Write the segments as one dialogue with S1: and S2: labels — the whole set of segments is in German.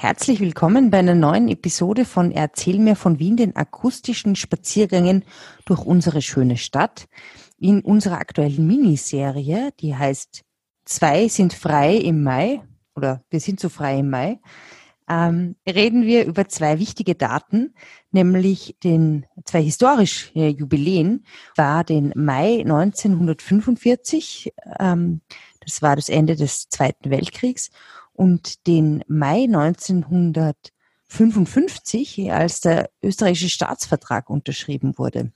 S1: Herzlich willkommen bei einer neuen Episode von Erzähl mir von Wien, den akustischen Spaziergängen durch unsere schöne Stadt. In unserer aktuellen Miniserie, die heißt Zwei sind frei im Mai oder wir sind so frei im Mai, ähm, reden wir über zwei wichtige Daten, nämlich den zwei historisch äh, Jubiläen, war den Mai 1945, ähm, das war das Ende des Zweiten Weltkriegs, und den Mai 1955, als der österreichische Staatsvertrag unterschrieben wurde.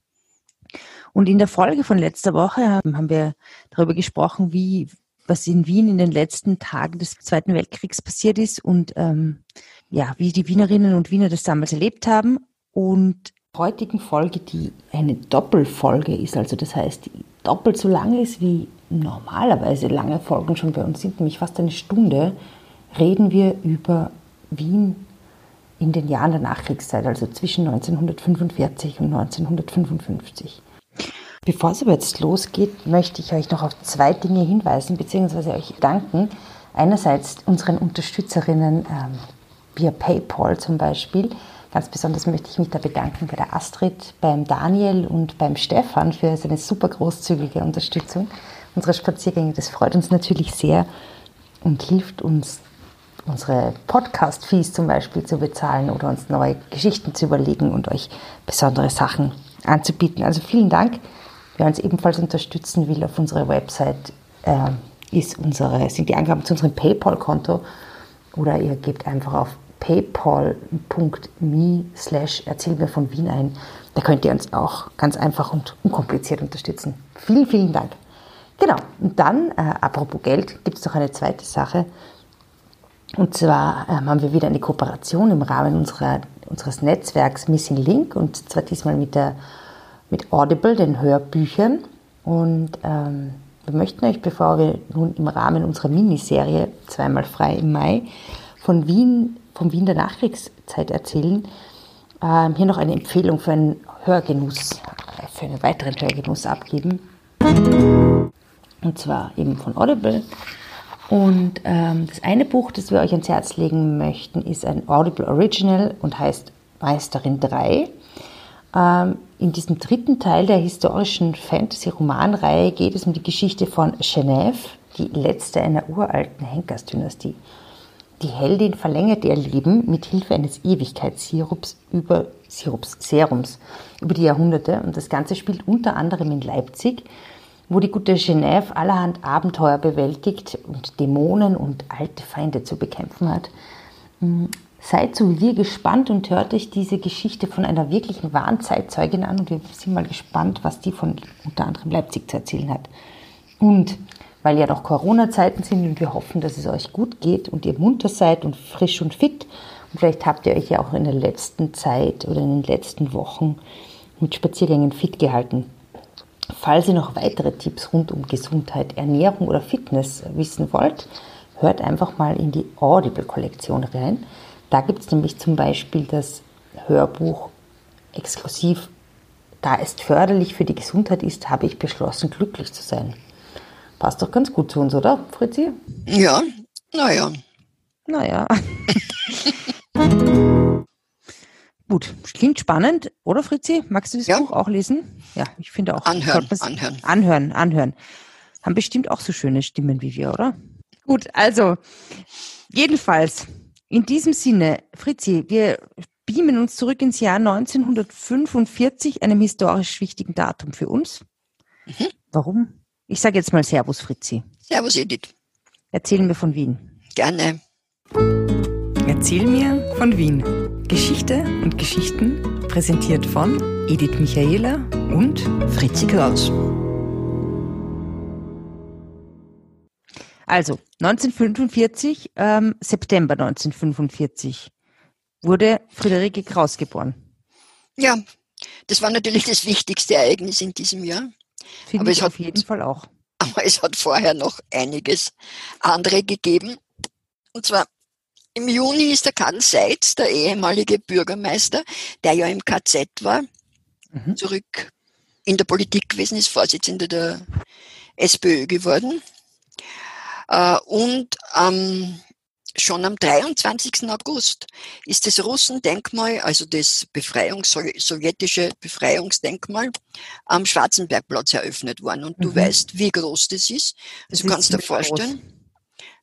S1: Und in der Folge von letzter Woche haben wir darüber gesprochen, wie was in Wien in den letzten Tagen des Zweiten Weltkriegs passiert ist und ähm, ja, wie die Wienerinnen und Wiener das damals erlebt haben. Und heutigen Folge, die eine Doppelfolge ist, also das heißt, die doppelt so lang ist wie normalerweise lange Folgen schon bei uns sind, nämlich fast eine Stunde, reden wir über Wien in den Jahren der Nachkriegszeit, also zwischen 1945 und 1955. Bevor es aber jetzt losgeht, möchte ich euch noch auf zwei Dinge hinweisen, beziehungsweise euch danken. Einerseits unseren Unterstützerinnen ähm, via PayPal zum Beispiel. Ganz besonders möchte ich mich da bedanken bei der Astrid, beim Daniel und beim Stefan für seine super großzügige Unterstützung unserer Spaziergänge. Das freut uns natürlich sehr und hilft uns, unsere Podcast-Fees zum Beispiel zu bezahlen oder uns neue Geschichten zu überlegen und euch besondere Sachen anzubieten. Also vielen Dank. Wer uns ebenfalls unterstützen will, auf unserer Website äh, ist unsere, sind die Angaben zu unserem PayPal-Konto oder ihr gebt einfach auf paypal.me slash erzähl mir von Wien ein. Da könnt ihr uns auch ganz einfach und unkompliziert unterstützen. Vielen, vielen Dank. Genau, und dann, äh, apropos Geld, gibt es noch eine zweite Sache. Und zwar ähm, haben wir wieder eine Kooperation im Rahmen unserer, unseres Netzwerks Missing Link und zwar diesmal mit der mit Audible, den Hörbüchern. Und ähm, wir möchten euch, bevor wir nun im Rahmen unserer Miniserie zweimal frei im Mai von Wien, vom Wien der Nachkriegszeit erzählen, ähm, hier noch eine Empfehlung für einen Hörgenuss, für einen weiteren Hörgenuss abgeben. Und zwar eben von Audible. Und ähm, das eine Buch, das wir euch ans Herz legen möchten, ist ein Audible Original und heißt Meisterin 3. Ähm, in diesem dritten Teil der historischen Fantasy-Romanreihe geht es um die Geschichte von Genève, die letzte einer uralten Henkersdynastie. Die Heldin verlängert ihr Leben mit Hilfe eines Ewigkeitssirups über Sirups, Serums über die Jahrhunderte und das Ganze spielt unter anderem in Leipzig, wo die gute Genève allerhand Abenteuer bewältigt und Dämonen und alte Feinde zu bekämpfen hat. Seid so wie wir gespannt und hört euch diese Geschichte von einer wirklichen wahren Zeitzeugin an und wir sind mal gespannt, was die von unter anderem Leipzig zu erzählen hat. Und weil ja noch Corona-Zeiten sind und wir hoffen, dass es euch gut geht und ihr munter seid und frisch und fit und vielleicht habt ihr euch ja auch in der letzten Zeit oder in den letzten Wochen mit Spaziergängen fit gehalten. Falls ihr noch weitere Tipps rund um Gesundheit, Ernährung oder Fitness wissen wollt, hört einfach mal in die Audible-Kollektion rein. Da gibt es nämlich zum Beispiel das Hörbuch exklusiv, da es förderlich für die Gesundheit ist, habe ich beschlossen, glücklich zu sein. Passt doch ganz gut zu uns, oder, Fritzi?
S2: Ja, naja.
S1: Naja. Gut, klingt spannend, oder Fritzi? Magst du das ja. Buch auch lesen? Ja, ich finde auch.
S2: Anhören, anhören.
S1: Anhören, anhören. Haben bestimmt auch so schöne Stimmen wie wir, oder? Gut, also, jedenfalls, in diesem Sinne, Fritzi, wir beamen uns zurück ins Jahr 1945, einem historisch wichtigen Datum für uns. Mhm. Warum? Ich sage jetzt mal Servus, Fritzi.
S2: Servus, Edith.
S1: Erzähl mir von Wien.
S2: Gerne.
S1: Erzähl mir von Wien. Geschichte und Geschichten präsentiert von Edith Michaela und Fritzi Kraus. Also 1945, ähm, September 1945, wurde Friederike Kraus geboren.
S2: Ja, das war natürlich das wichtigste Ereignis in diesem Jahr.
S1: Finde aber ich es auf hat, jeden Fall auch.
S2: Aber es hat vorher noch einiges andere gegeben. Und zwar im Juni ist der Karl Seitz, der ehemalige Bürgermeister, der ja im KZ war, mhm. zurück in der Politik gewesen, ist Vorsitzender der SPÖ geworden. Äh, und am schon am 23. August ist das Russendenkmal, also das Befreiungs sowjetische Befreiungsdenkmal, am Schwarzenbergplatz eröffnet worden. Und du mhm. weißt, wie groß das ist. Also du kannst dir vorstellen, groß.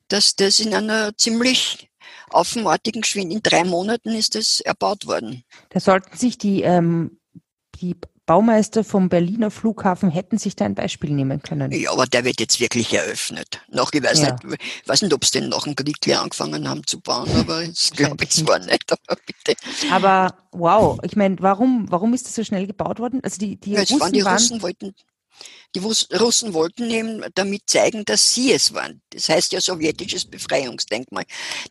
S2: dass das in einer ziemlich offenartigen Geschwindigkeit, in drei Monaten ist das erbaut worden.
S1: Da sollten sich die, ähm, die Baumeister vom Berliner Flughafen hätten sich da ein Beispiel nehmen können.
S2: Ja, aber der wird jetzt wirklich eröffnet. Noch, ich weiß ja. nicht, ich weiß nicht, ob sie den nach dem Krieg angefangen haben zu bauen, aber das glaube ich zwar nicht, aber bitte.
S1: Aber wow, ich meine, warum, warum ist das so schnell gebaut worden?
S2: Also die, die ja, Russen, waren die Russen wollten, die Russen wollten eben damit zeigen, dass sie es waren. Das heißt ja sowjetisches Befreiungsdenkmal.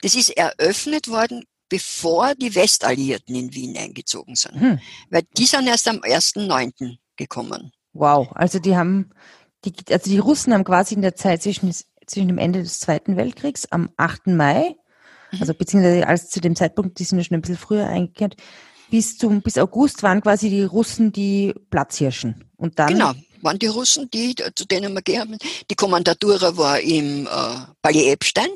S2: Das ist eröffnet worden bevor die Westalliierten in Wien eingezogen sind. Hm. Weil die sind erst am 1.9. gekommen.
S1: Wow, also die haben, die, also die Russen haben quasi in der Zeit zwischen, zwischen dem Ende des Zweiten Weltkriegs am 8. Mai, mhm. also beziehungsweise als zu dem Zeitpunkt, die sind ja schon ein bisschen früher eingekehrt, bis zum, bis August waren quasi die Russen die Platzhirschen. Und dann.
S2: Genau, waren die Russen, die, zu denen wir gehen. Die Kommandatura war im äh, Palais Epstein,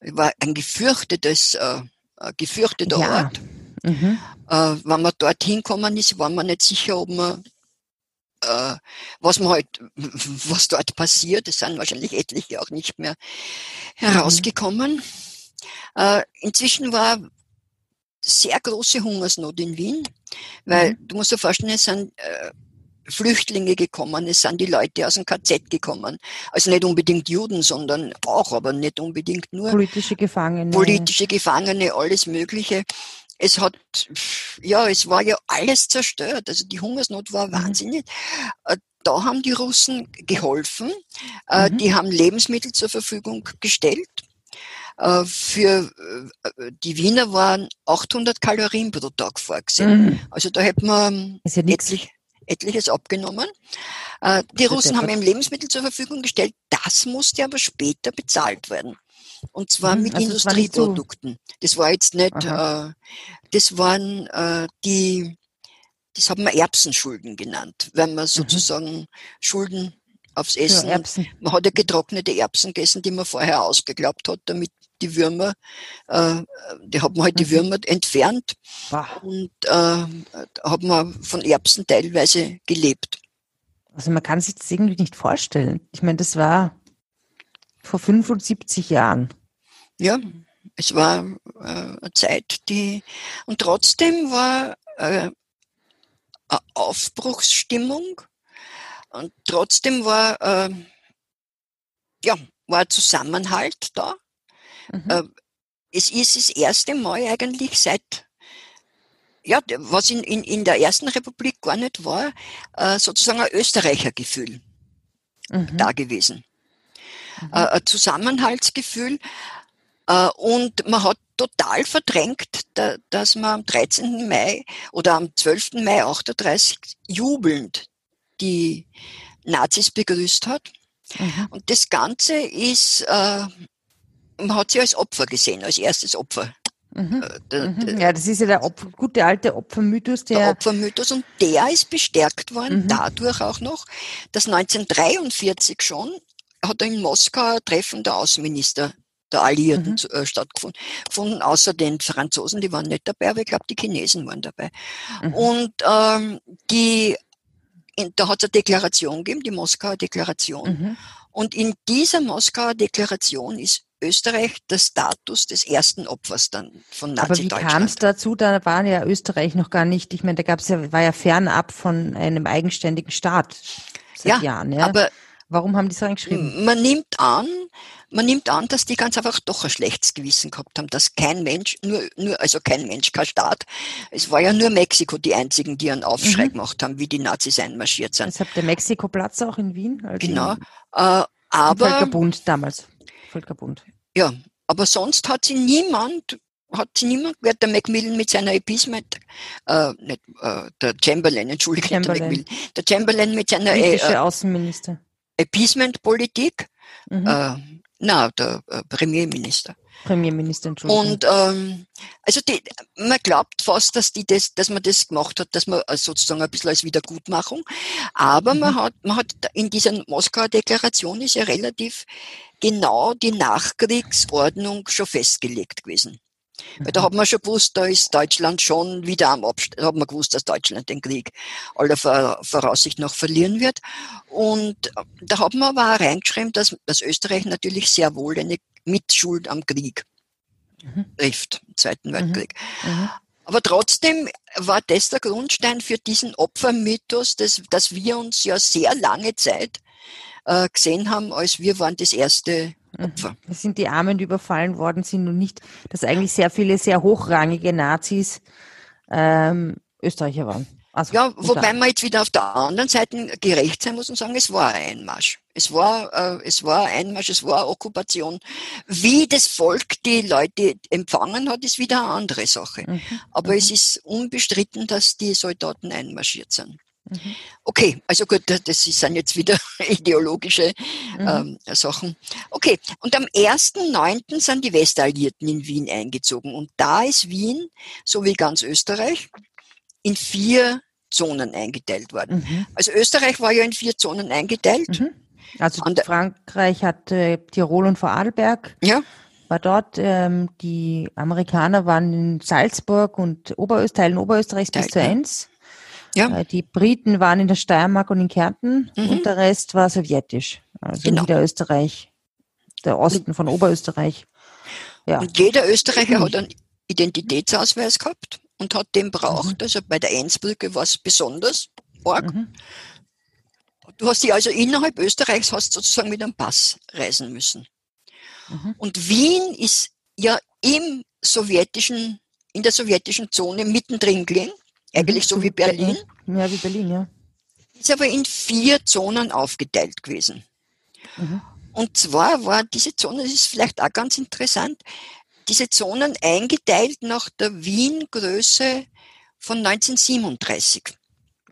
S2: war ein gefürchtetes äh, äh, gefürchteter ja. Ort. Mhm. Äh, wenn man dorthin kommen ist, war man nicht sicher, ob man äh, was man halt, was dort passiert, es sind wahrscheinlich etliche auch nicht mehr herausgekommen. Mhm. Äh, inzwischen war sehr große Hungersnot in Wien, weil mhm. du musst dir vorstellen, es sind äh, Flüchtlinge gekommen, es sind die Leute aus dem KZ gekommen. Also nicht unbedingt Juden, sondern auch, aber nicht unbedingt nur.
S1: Politische Gefangene.
S2: Politische Gefangene, alles Mögliche. Es hat, ja, es war ja alles zerstört. Also die Hungersnot war mhm. wahnsinnig. Äh, da haben die Russen geholfen. Äh, mhm. Die haben Lebensmittel zur Verfügung gestellt. Äh, für die Wiener waren 800 Kalorien pro Tag vorgesehen. Mhm. Also da hätte man
S1: ja etlich,
S2: etliches abgenommen. Äh, die Russen haben ihm Lebensmittel zur Verfügung gestellt. Das musste aber später bezahlt werden. Und zwar hm, mit also Industrieprodukten. Das war jetzt nicht, äh, das waren äh, die, das haben wir Erbsenschulden genannt, wenn man mhm. sozusagen mhm. Schulden aufs Essen. Ja, man hat ja getrocknete Erbsen gegessen, die man vorher ausgeglaubt hat, damit die Würmer, äh, die hat man halt die mhm. Würmer entfernt Ach. und äh, hat man von Erbsen teilweise gelebt.
S1: Also man kann sich das irgendwie nicht vorstellen. Ich meine, das war vor 75 Jahren.
S2: Ja, es war äh, eine Zeit, die und trotzdem war äh, eine Aufbruchsstimmung und trotzdem war äh, ja war Zusammenhalt da. Mhm. Äh, es ist das erste Mal eigentlich seit, ja, was in, in, in der ersten Republik gar nicht war, äh, sozusagen ein Österreichergefühl mhm. da gewesen. Mhm. Äh, ein Zusammenhaltsgefühl. Und man hat total verdrängt, dass man am 13. Mai oder am 12. Mai 38 jubelnd die Nazis begrüßt hat. Mhm. Und das Ganze ist man hat sie als Opfer gesehen, als erstes Opfer.
S1: Mhm. Äh, mhm. ja, das ist ja der Opfer, gute alte Opfermythos.
S2: Der, der Opfermythos und der ist bestärkt worden, mhm. dadurch auch noch, dass 1943 schon hat in Moskau ein Treffen der Außenminister der Alliierten mhm. äh, stattgefunden. Gefunden, außer den Franzosen, die waren nicht dabei, aber ich glaube, die Chinesen waren dabei. Mhm. Und ähm, die, in, da hat es eine Deklaration gegeben, die Moskauer Deklaration. Mhm. Und in dieser Moskauer Deklaration ist Österreich der Status des ersten Opfers dann von Nazi-Deutschland.
S1: Aber wie kam es dazu? Da war ja Österreich noch gar nicht, ich meine, da gab es ja, war ja fernab von einem eigenständigen Staat seit ja, Jahren. Ja, aber warum haben die so reingeschrieben?
S2: Man nimmt an, man nimmt an, dass die ganz einfach doch ein schlechtes Gewissen gehabt haben, dass kein Mensch, nur, nur, also kein Mensch, kein Staat. Es war ja nur Mexiko die einzigen, die einen Aufschrei mhm. gemacht haben, wie die Nazis einmarschiert sind.
S1: Deshalb der Mexiko-Platz auch in Wien?
S2: Also genau. Äh, aber.
S1: Völkerbund damals. Völkerbund.
S2: Ja, aber sonst hat sie niemand, hat sie niemand gehört, der Macmillan mit seiner Appeasement, äh, nicht, äh, der Chamberlain, entschuldige, Chamberlain. der Macmillan, der Chamberlain mit seiner
S1: äh Außenminister.
S2: Appeasement-Politik, mhm. äh, na, der äh, Premierminister.
S1: Premierminister, Entschuldigung.
S2: Und ähm, also die, man glaubt fast, dass die das, dass man das gemacht hat, dass man äh, sozusagen ein bisschen als Wiedergutmachung. Aber mhm. man hat, man hat in dieser Moskauer Deklaration ist ja relativ genau die Nachkriegsordnung schon festgelegt gewesen. Weil da hat man schon gewusst, da ist Deutschland schon wieder am Abstand, da hat man gewusst, dass Deutschland den Krieg aller Voraussicht nach verlieren wird. Und äh, da hat man aber auch reingeschrieben, dass, dass Österreich natürlich sehr wohl eine Mitschuld am Krieg mhm. trifft, im Zweiten mhm. Weltkrieg. Mhm. Aber trotzdem war das der Grundstein für diesen Opfermythos, dass, dass wir uns ja sehr lange Zeit äh, gesehen haben, als wir waren das erste Opfer.
S1: Das sind die Armen, die überfallen worden sind und nicht, dass eigentlich sehr viele sehr hochrangige Nazis ähm, Österreicher waren.
S2: Also, ja, wobei man jetzt wieder auf der anderen Seite gerecht sein muss und sagen, es war ein Einmarsch. Es war, äh, es war ein Einmarsch, es war Okkupation. Wie das Volk die Leute empfangen hat, ist wieder eine andere Sache. Mhm. Aber mhm. es ist unbestritten, dass die Soldaten einmarschiert sind. Mhm. Okay, also gut, das sind jetzt wieder ideologische mhm. ähm, Sachen. Okay, und am 1.9. sind die Westalliierten in Wien eingezogen. Und da ist Wien, so wie ganz Österreich, in vier Zonen eingeteilt worden. Mhm. Also Österreich war ja in vier Zonen eingeteilt.
S1: Mhm. Also Frankreich hat äh, Tirol und Vorarlberg.
S2: Ja.
S1: War dort, ähm, die Amerikaner waren in Salzburg und Oberösterreich, Teilen Oberösterreichs bis zur Enns. Ja. Äh, die Briten waren in der Steiermark und in Kärnten mhm. und der Rest war sowjetisch. Also genau. Niederösterreich, der Osten von Oberösterreich.
S2: Ja. Und jeder Österreicher hat einen Identitätsausweis gehabt und hat den braucht. Mhm. Also bei der Einsbrücke war es besonders arg. Mhm. Du hast dich also innerhalb Österreichs hast sozusagen mit einem Pass reisen müssen. Mhm. Und Wien ist ja im sowjetischen, in der sowjetischen Zone mittendrin gelegen. Eigentlich so wie Berlin.
S1: Ja, wie Berlin, ja.
S2: Ist aber in vier Zonen aufgeteilt gewesen. Mhm. Und zwar war diese Zone, das ist vielleicht auch ganz interessant, diese Zonen eingeteilt nach der Wien-Größe von 1937.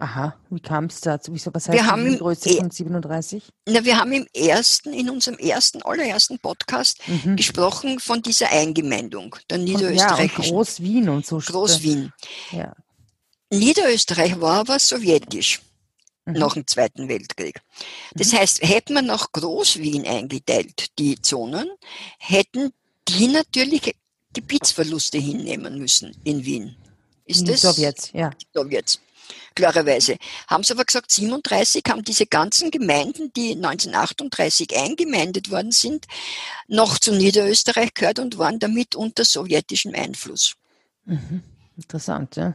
S1: Aha, wie kam es dazu? Wieso, was
S2: heißt wir haben
S1: die Größe von 37?
S2: Na, wir haben im ersten, in unserem ersten, allerersten Podcast mhm. gesprochen von dieser Eingemeindung der niederösterreichischen.
S1: Ja, Groß-Wien und so.
S2: Groß-Wien. Ja. Niederösterreich war aber sowjetisch mhm. nach dem Zweiten Weltkrieg. Das mhm. heißt, hätte man nach Groß-Wien eingeteilt, die Zonen, hätten die natürlich Gebietsverluste hinnehmen müssen in Wien.
S1: Ist die das? Sowjets, ja.
S2: Sowjets. Klarerweise. Haben sie aber gesagt, 37 haben diese ganzen Gemeinden, die 1938 eingemeindet worden sind, noch zu Niederösterreich gehört und waren damit unter sowjetischem Einfluss.
S1: Mhm. Interessant, ja.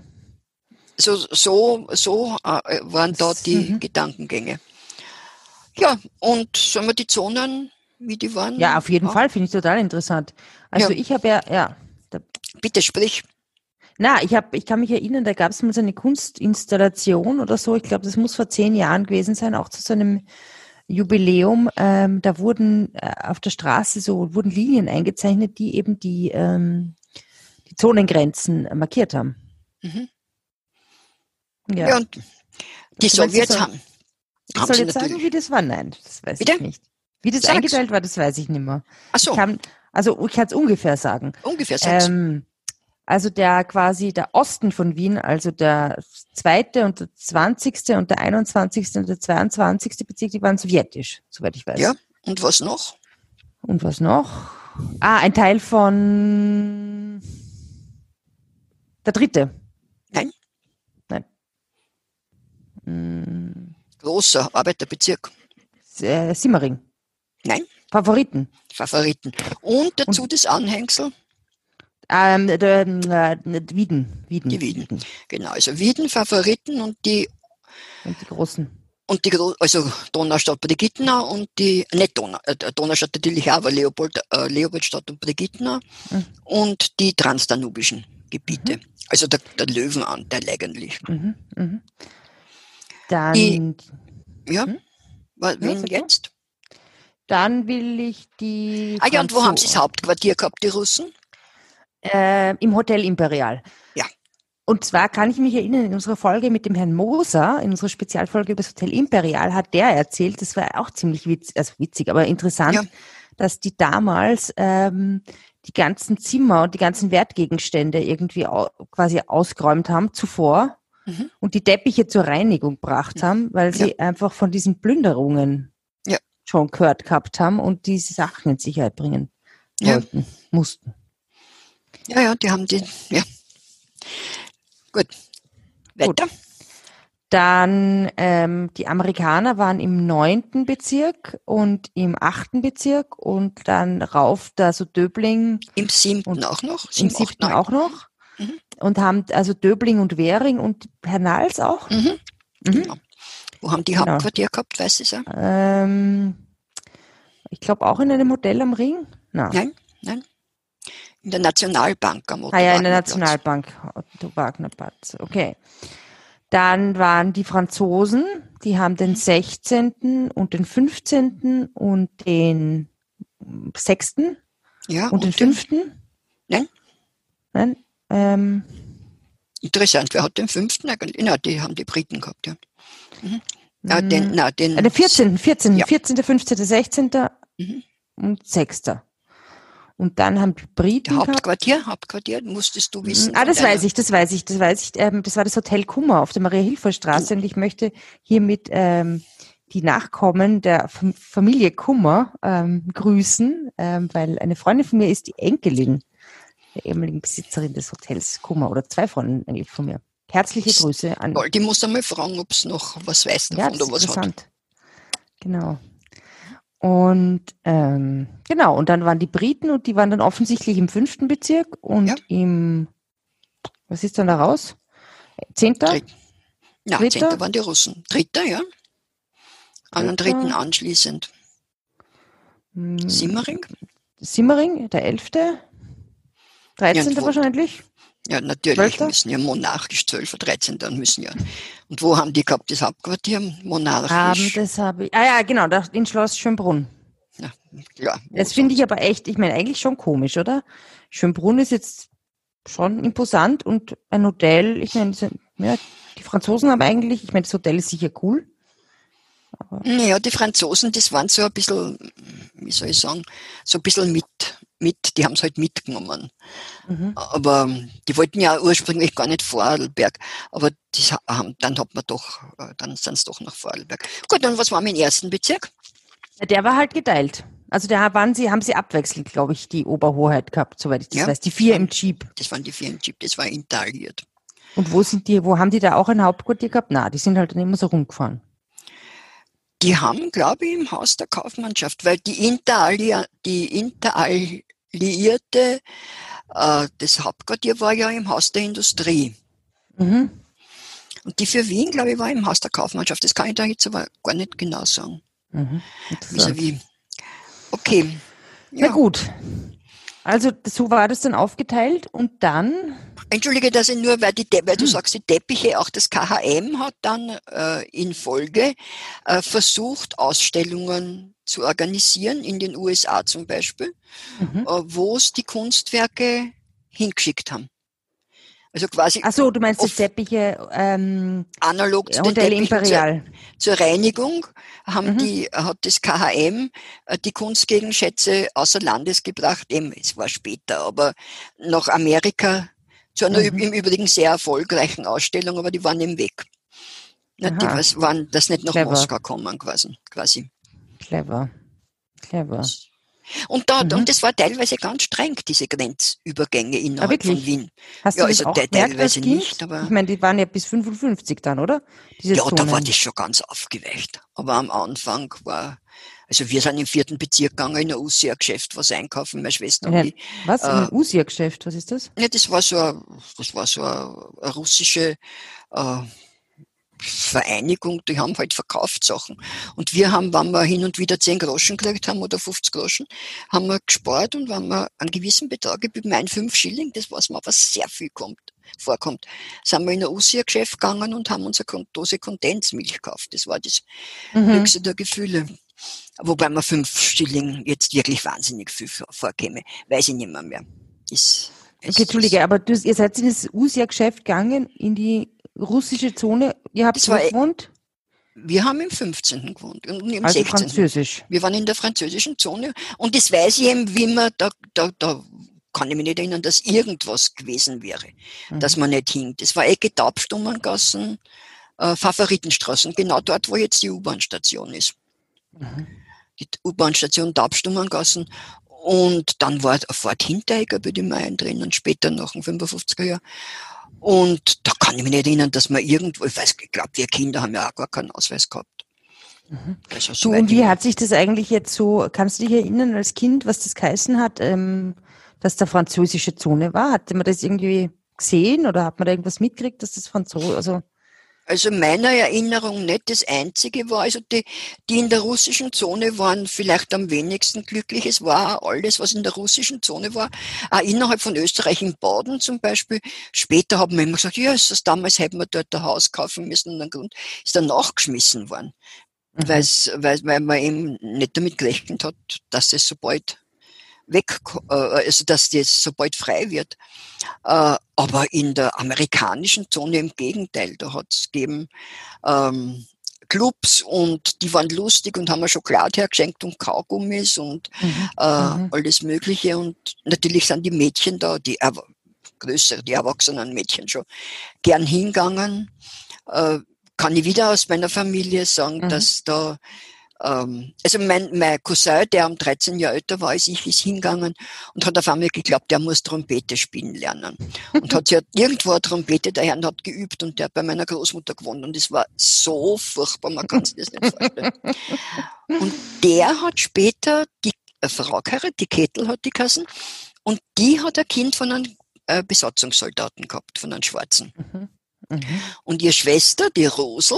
S2: So, so, so äh, waren da die mhm. Gedankengänge. Ja, und sollen wir die Zonen, wie die waren?
S1: Ja, auf jeden auch? Fall, finde ich total interessant. Also ja. ich habe ja, ja.
S2: Bitte sprich.
S1: Na, ich habe, ich kann mich erinnern, da gab es mal so eine Kunstinstallation oder so. Ich glaube, das muss vor zehn Jahren gewesen sein, auch zu so einem Jubiläum. Ähm, da wurden äh, auf der Straße so wurden Linien eingezeichnet, die eben die ähm, die Zonengrenzen markiert haben. Mhm.
S2: Ja. ja und die Sowjets haben.
S1: Ich soll jetzt sagen, wie das war? Nein, das weiß Bitte? ich nicht. Wie das Sag's. eingeteilt war, das weiß ich nicht mehr.
S2: Ach so.
S1: Ich kann, also ich kann es ungefähr sagen.
S2: Ungefähr sag's. Ähm,
S1: also der quasi der Osten von Wien, also der zweite und der zwanzigste und der einundzwanzigste und der zweiundzwanzigste Bezirk, die waren sowjetisch, soweit ich weiß.
S2: Ja, und was noch?
S1: Und was noch? Ah, ein Teil von der dritte.
S2: Nein.
S1: Hm.
S2: Großer Arbeiterbezirk.
S1: Äh, Simmering.
S2: Nein.
S1: Favoriten.
S2: Favoriten. Und dazu Und, das Anhängsel?
S1: Ähm, äh, Wieden. Wieden.
S2: Die Wieden. Genau, also Wieden, Favoriten und die.
S1: Und die großen.
S2: Und die, also Donaustadt Brigittenau und die, nicht Donau, äh, Donaustadt natürlich auch, aber Leopold, äh, Leopoldstadt und Brigittenau mhm. und die transdanubischen Gebiete. Mhm. Also der, der Löwenanteil eigentlich.
S1: Mhm. Dann.
S2: Die, ja, hm? wen ja, jetzt?
S1: Dann will ich die.
S2: Ah ja, und wo haben Sie das Hauptquartier gehabt, die Russen?
S1: Äh, Im Hotel Imperial.
S2: Ja.
S1: Und zwar kann ich mich erinnern, in unserer Folge mit dem Herrn Moser, in unserer Spezialfolge über das Hotel Imperial, hat der erzählt, das war auch ziemlich witzig, also witzig, aber interessant, ja. dass die damals ähm, die ganzen Zimmer und die ganzen Wertgegenstände irgendwie au quasi ausgeräumt haben zuvor
S2: Mhm.
S1: und die Teppiche zur Reinigung gebracht haben, weil sie einfach von diesen Plünderungen
S2: Ja.
S1: schon gehört gehabt haben und diese Sachen in Sicherheit bringen
S2: Ja.
S1: wollten, mussten.
S2: Ja, ja, die haben die, ja. Gut. Weiter.
S1: Dann ähm, die Amerikaner waren im neunten Bezirk und im achten Bezirk und dann rauf da so Döbling
S2: Im siebten
S1: Und
S2: auch noch.
S1: im
S2: Sieben, acht,
S1: siebten auch noch
S2: Mhm.
S1: und haben also Döbling und Währing und Hernals auch.
S2: Mhm.
S1: Mhm.
S2: Genau. Wo haben die
S1: Genau.
S2: Hauptquartier gehabt, weißt du es auch?
S1: Ähm, ich glaube auch in einem Hotel am Ring. Na.
S2: Nein, nein. In der Nationalbank am Otto
S1: Ah ja, in der
S2: Wagner-Platz.
S1: Nationalbank, Otto Wagner Platz. Okay. Dann waren die Franzosen, die haben den 16. und den 15. und den 6.
S2: Ja,
S1: und den
S2: den-
S1: 5.
S2: Nein.
S1: Nein. Ähm,
S2: Interessant, wer hat den fünften eigentlich? Na, die haben die Briten gehabt, ja. Mhm. Den,
S1: mm,
S2: na, den,
S1: äh, den 14. 14.
S2: Ja.
S1: 14., 15., 16.
S2: Mhm.
S1: und 6. Und dann haben die Briten
S2: Der
S1: gehabt.
S2: Hauptquartier, Hauptquartier, musstest du wissen.
S1: Ah,
S2: von
S1: das
S2: deiner-
S1: weiß ich, das weiß ich, das weiß ich. Ähm, das war das Hotel Kummer auf der Maria-Hilfer-Straße und ich möchte hiermit ähm, die Nachkommen der Fam- Familie Kummer ähm, grüßen, ähm, weil eine Freundin von mir ist die Enkelin der ehemaligen Besitzerin des Hotels Kummer oder zwei eigentlich von mir. Herzliche Grüße an.
S2: Die muss einmal fragen, ob es noch was weiß
S1: Ja,
S2: davon
S1: das
S2: oder was hat.
S1: interessant. Genau. Und ähm, genau, und dann waren die Briten und die waren dann offensichtlich im fünften Bezirk und
S2: Ja.
S1: im was ist dann da raus? Zehnter?
S2: Dritt- Ja,
S1: Dritter?
S2: Zehnter waren die Russen. Dritter, ja. An den dritten anschließend.
S1: Hm,
S2: Simmering?
S1: Simmering, der elfte. 13.
S2: wo-
S1: wahrscheinlich.
S2: Ja, natürlich
S1: Zwölfter?
S2: müssen ja monarchisch 12 oder 13 dann müssen ja. Und wo haben die gehabt, das Hauptquartier? Monarchisch.
S1: Haben, das habe ich. Ah ja, genau, in Schloss Schönbrunn.
S2: Ja, ja,
S1: Das finde ich aber echt, ich meine, eigentlich schon komisch, oder? Schönbrunn ist jetzt schon imposant und ein Hotel, ich meine, ja, die Franzosen haben eigentlich, ich meine, das Hotel ist sicher cool.
S2: Naja, die Franzosen, das waren so ein bisschen, wie soll ich sagen, so ein bisschen mit, mit, die haben es halt mitgenommen.
S1: Mhm.
S2: Aber die wollten ja ursprünglich gar nicht Vorarlberg. Aber das dann hat man doch, äh, dann sind sie doch nach Vorarlberg. Gut, und was war im ersten Bezirk?
S1: Der war halt geteilt. Also da waren sie, haben sie abwechselnd, glaube ich, die Oberhoheit gehabt, soweit ich das
S2: Ja.
S1: weiß. Die vier im Jeep.
S2: Das waren die vier im Jeep, das war intaliert.
S1: Und wo sind die, wo haben die da auch ein Hauptquartier gehabt? Na, die sind halt dann immer so rumgefahren.
S2: Die haben, glaube ich, im Haus der Kaufmannschaft, weil die Interallia, die Interalliierte, äh, das Hauptquartier war ja im Haus der Industrie.
S1: Mhm.
S2: Und die für Wien, glaube ich, war im Haus der Kaufmannschaft. Das kann ich da jetzt aber gar nicht genau sagen.
S1: Mhm.
S2: Wie. Okay.
S1: Na
S2: Ja.
S1: gut. Also so war das dann aufgeteilt und dann,
S2: Entschuldige, dass ich nur, weil, die, weil du
S1: Hm.
S2: sagst, die Teppiche, auch das KHM hat dann äh, in Folge äh, versucht, Ausstellungen zu organisieren, in den USA zum Beispiel,
S1: mhm.
S2: äh, wo es die Kunstwerke hingeschickt haben. Also quasi
S1: ach so, du meinst das
S2: Off-
S1: Teppiche ähm,
S2: analog zu den
S1: Hotel
S2: Teppichen zur,
S1: Imperial.
S2: zur Reinigung haben
S1: Mhm.
S2: die, hat das KHM äh, die Kunstgegenschätze außer Landes gebracht. Eben, es war später, aber nach Amerika zu einer
S1: Mhm.
S2: im Übrigen sehr erfolgreichen Ausstellung, aber die waren im Weg. Na, die was- waren das nicht nach
S1: Clever.
S2: Moskau kommen quasi. quasi.
S1: Clever. Clever.
S2: Und, da,
S1: Mhm.
S2: und das war teilweise ganz streng, diese Grenzübergänge innerhalb
S1: Ah,
S2: von Wien.
S1: Hast
S2: Ja,
S1: du
S2: also
S1: auch
S2: te-
S1: gemerkt als
S2: teilweise nicht, aber-
S1: ich meine, die waren ja bis 55 dann, oder? Diese
S2: Ja, da war
S1: Zonen.
S2: das schon ganz aufgeweicht. Aber am Anfang war, also wir sind im vierten Bezirk gegangen in ein UCA-Geschäft was einkaufen, meine Schwester
S1: In
S2: und ich.
S1: was? In ein
S2: äh,
S1: Usia-Geschäft? Was ist das?
S2: Ja, das war so eine, das war so eine, russische äh, Vereinigung, die haben halt verkauft Sachen. Und wir haben, wenn wir hin und wieder 10 Groschen gekriegt haben oder 50 Groschen, haben wir gespart und wenn wir einen gewissen Betrag, ich meine 5 Schilling, das was mir aber sehr viel kommt, vorkommt, sind wir in ein UCA-Geschäft gegangen und haben uns eine Dose Kondensmilch gekauft. Das war das
S1: Mhm.
S2: höchste der Gefühle. Wobei mir 5 Schilling jetzt wirklich wahnsinnig viel vor- vorkäme. Weiß ich nicht mehr mehr. Ist, es
S1: Okay, Entschuldige, aber du, ihr seid in das Usia-Geschäft gegangen, in die russische Zone. Ihr habt wo
S2: war-
S1: gewohnt?
S2: Wir haben im 15. gewohnt und im
S1: Also
S2: 16.
S1: Französisch.
S2: Wir waren in der französischen Zone und das weiß ich eben, wie man da, da, da kann ich mich nicht erinnern, dass irgendwas gewesen wäre,
S1: Mhm.
S2: dass man nicht hing. Das war Ecke Taubstummengassen, äh, Favoritenstraßen, genau dort, wo jetzt die U-Bahn-Station ist.
S1: Mhm.
S2: Die U-Bahn-Station Taubstummengassen. Und dann war ein Ford Hinteregger bei den Mayen drin und später nach dem 55er Jahr. Und da kann ich mich nicht erinnern, dass man irgendwo, ich weiß, ich glaube, wir Kinder haben ja auch gar keinen Ausweis gehabt. Also so
S1: Du, und wie hat sich das eigentlich jetzt so, kannst du dich erinnern als Kind, was das geheißen hat, ähm, dass da französische Zone war? Hatte man das irgendwie gesehen oder hat man da irgendwas mitgekriegt, dass das Franzose, also,
S2: Also meiner Erinnerung nicht das einzige war, also die, die in der russischen Zone waren vielleicht am wenigsten glücklich. Es war alles, was in der russischen Zone war, auch innerhalb von Österreich im Baden zum Beispiel. Später haben wir immer gesagt, ja, ist das damals hätten wir dort ein Haus kaufen müssen und Grund ist dann nachgeschmissen worden,
S1: Mhm.
S2: weil, weil man eben nicht damit gerechnet hat, dass es so bald weg, äh, also dass das so bald frei wird. Äh, aber in der amerikanischen Zone im Gegenteil, da hat es gegeben ähm, Clubs und die waren lustig und haben mir Schokolade hergeschenkt und Kaugummis und
S1: Mhm.
S2: äh,
S1: Mhm.
S2: alles Mögliche. Und natürlich sind die Mädchen da, die erwa- größere, die erwachsenen Mädchen schon gern hingegangen. Äh, kann ich wieder aus meiner Familie sagen,
S1: Mhm.
S2: dass da also mein, mein Cousin, der um 13 Jahre älter war als ich, ist hingegangen und hat auf einmal geglaubt, der muss Trompete spielen lernen. Und hat sich halt irgendwo eine Trompete der Herrn hat geübt und der hat bei meiner Großmutter gewohnt. Und es war so furchtbar, man kann sich das nicht vorstellen. Und der hat später die äh, Frau geheiratet, die Kettel hat die Kassen, und die hat ein Kind von einem äh, Besatzungssoldaten gehabt, von einem Schwarzen.
S1: Mhm. Mhm.
S2: Und ihre Schwester, die Rosel,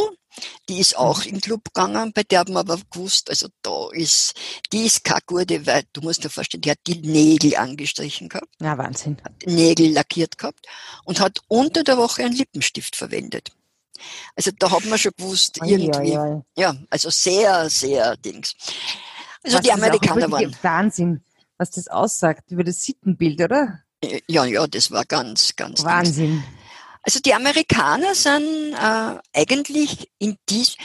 S2: die ist auch in den Club gegangen, bei der haben wir aber gewusst, also da ist, die ist keine gute, weil du musst dir vorstellen, die hat die Nägel angestrichen gehabt,
S1: Ja, Wahnsinn.
S2: hat die Nägel lackiert gehabt und hat unter der Woche einen Lippenstift verwendet. Also da hat man schon gewusst,
S1: Oi,
S2: irgendwie,
S1: oi, oi.
S2: ja, also sehr, sehr Dings. Also
S1: Was
S2: die Amerikaner waren,
S1: Wahnsinn, was das aussagt über das Sittenbild, oder?
S2: ja, ja, das war ganz, ganz Dings. Also die Amerikaner sind äh, eigentlich in dies,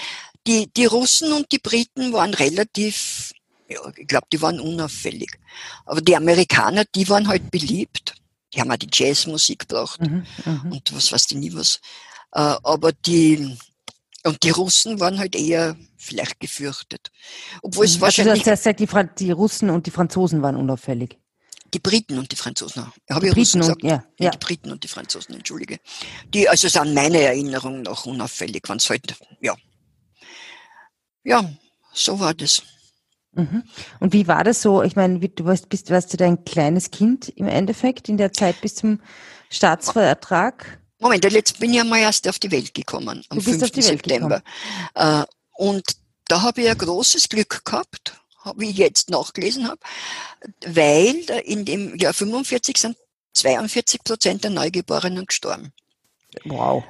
S2: die, die Russen und die Briten waren relativ, ja, ich glaube, die waren unauffällig. Aber die Amerikaner, die waren halt beliebt. Die haben auch die Jazzmusik gebracht
S1: Mhm. Mhm.
S2: und was weiß ich nie was. Äh, aber die, und die Russen waren halt eher vielleicht gefürchtet. Obwohl es
S1: Also du
S2: wahrscheinlich
S1: ja gesagt, die, Fran- die Russen und die Franzosen waren unauffällig.
S2: Die Briten und die Franzosen. Habe
S1: Die
S2: ich
S1: Briten und-
S2: gesagt?
S1: ja, ja.
S2: Die Briten und die Franzosen, entschuldige. Die, also sind meine Erinnerungen noch unauffällig, wenn es halt, ja. Ja, so war das.
S1: Mhm. Und wie war das so? Ich meine, du warst, bist, warst du da ein kleines Kind im Endeffekt in der Zeit bis zum Staatsvertrag?
S2: Moment, jetzt bin ich einmal erst auf die Welt gekommen, am
S1: Du bist
S2: 5.
S1: auf die Welt
S2: September. Äh, und da habe ich ein großes Glück gehabt, wie ich jetzt nachgelesen habe, weil in dem Jahr 45 sind 42 Prozent der Neugeborenen gestorben.
S1: Wow.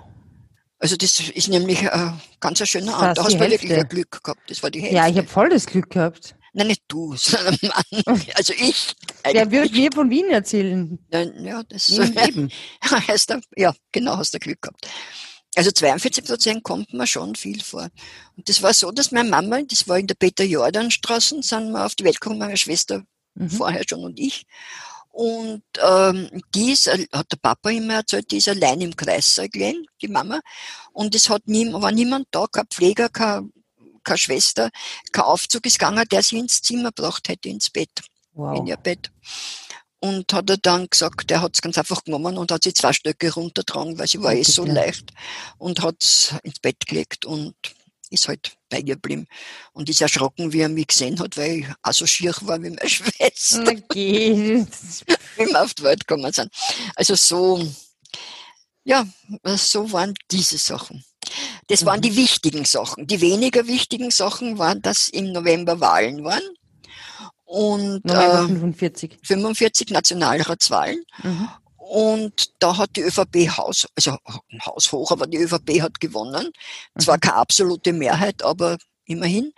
S2: Also das ist nämlich äh, ganz ein schöner
S1: Fast
S2: Art. Da hast du wirklich ein Glück gehabt. Das war die Hälfte.
S1: Ja, ich habe voll das Glück gehabt.
S2: Nein, nicht du, sondern Mann. Also ich.
S1: Der wird mir von Wien erzählen.
S2: Ja, ja, das
S1: Im Leben.
S2: ja, genau, hast du Glück gehabt. Also 42 Prozent kommt mir schon viel vor. Und das war so, dass meine Mama, das war in der Peter-Jordan-Straße, sind wir auf die Welt gekommen, meine Schwester
S1: Mhm.
S2: vorher schon und ich. Und ähm, die ist, hat der Papa immer erzählt, die ist allein im Kreissaal gelegen, die Mama. Und es hat nie, war niemand da, kein Pfleger, kein, keine Schwester, kein Aufzug ist gegangen, der sie ins Zimmer gebracht hätte, ins Bett
S1: Wow.
S2: in ihr Bett. Und hat er dann gesagt, der hat es ganz einfach genommen und hat sie zwei Stöcke runtergetragen, weil sie war eh so leicht und hat es ins Bett gelegt und ist halt bei ihr geblieben. Und ist erschrocken, wie er mich gesehen hat, weil ich auch so schier war wie meine Schwester,
S1: Okay.
S2: wie wir auf die Welt gekommen sind. Also so, ja, so waren diese Sachen. Das waren
S1: Mhm.
S2: die wichtigen Sachen. Die weniger wichtigen Sachen waren, dass im November Wahlen waren. Und äh,
S1: 45.
S2: 45 Nationalratswahlen.
S1: Mhm.
S2: Und da hat die ÖVP Haus, also Haus hoch, aber die ÖVP hat gewonnen. Zwar
S1: Mhm.
S2: keine absolute Mehrheit, aber immerhin.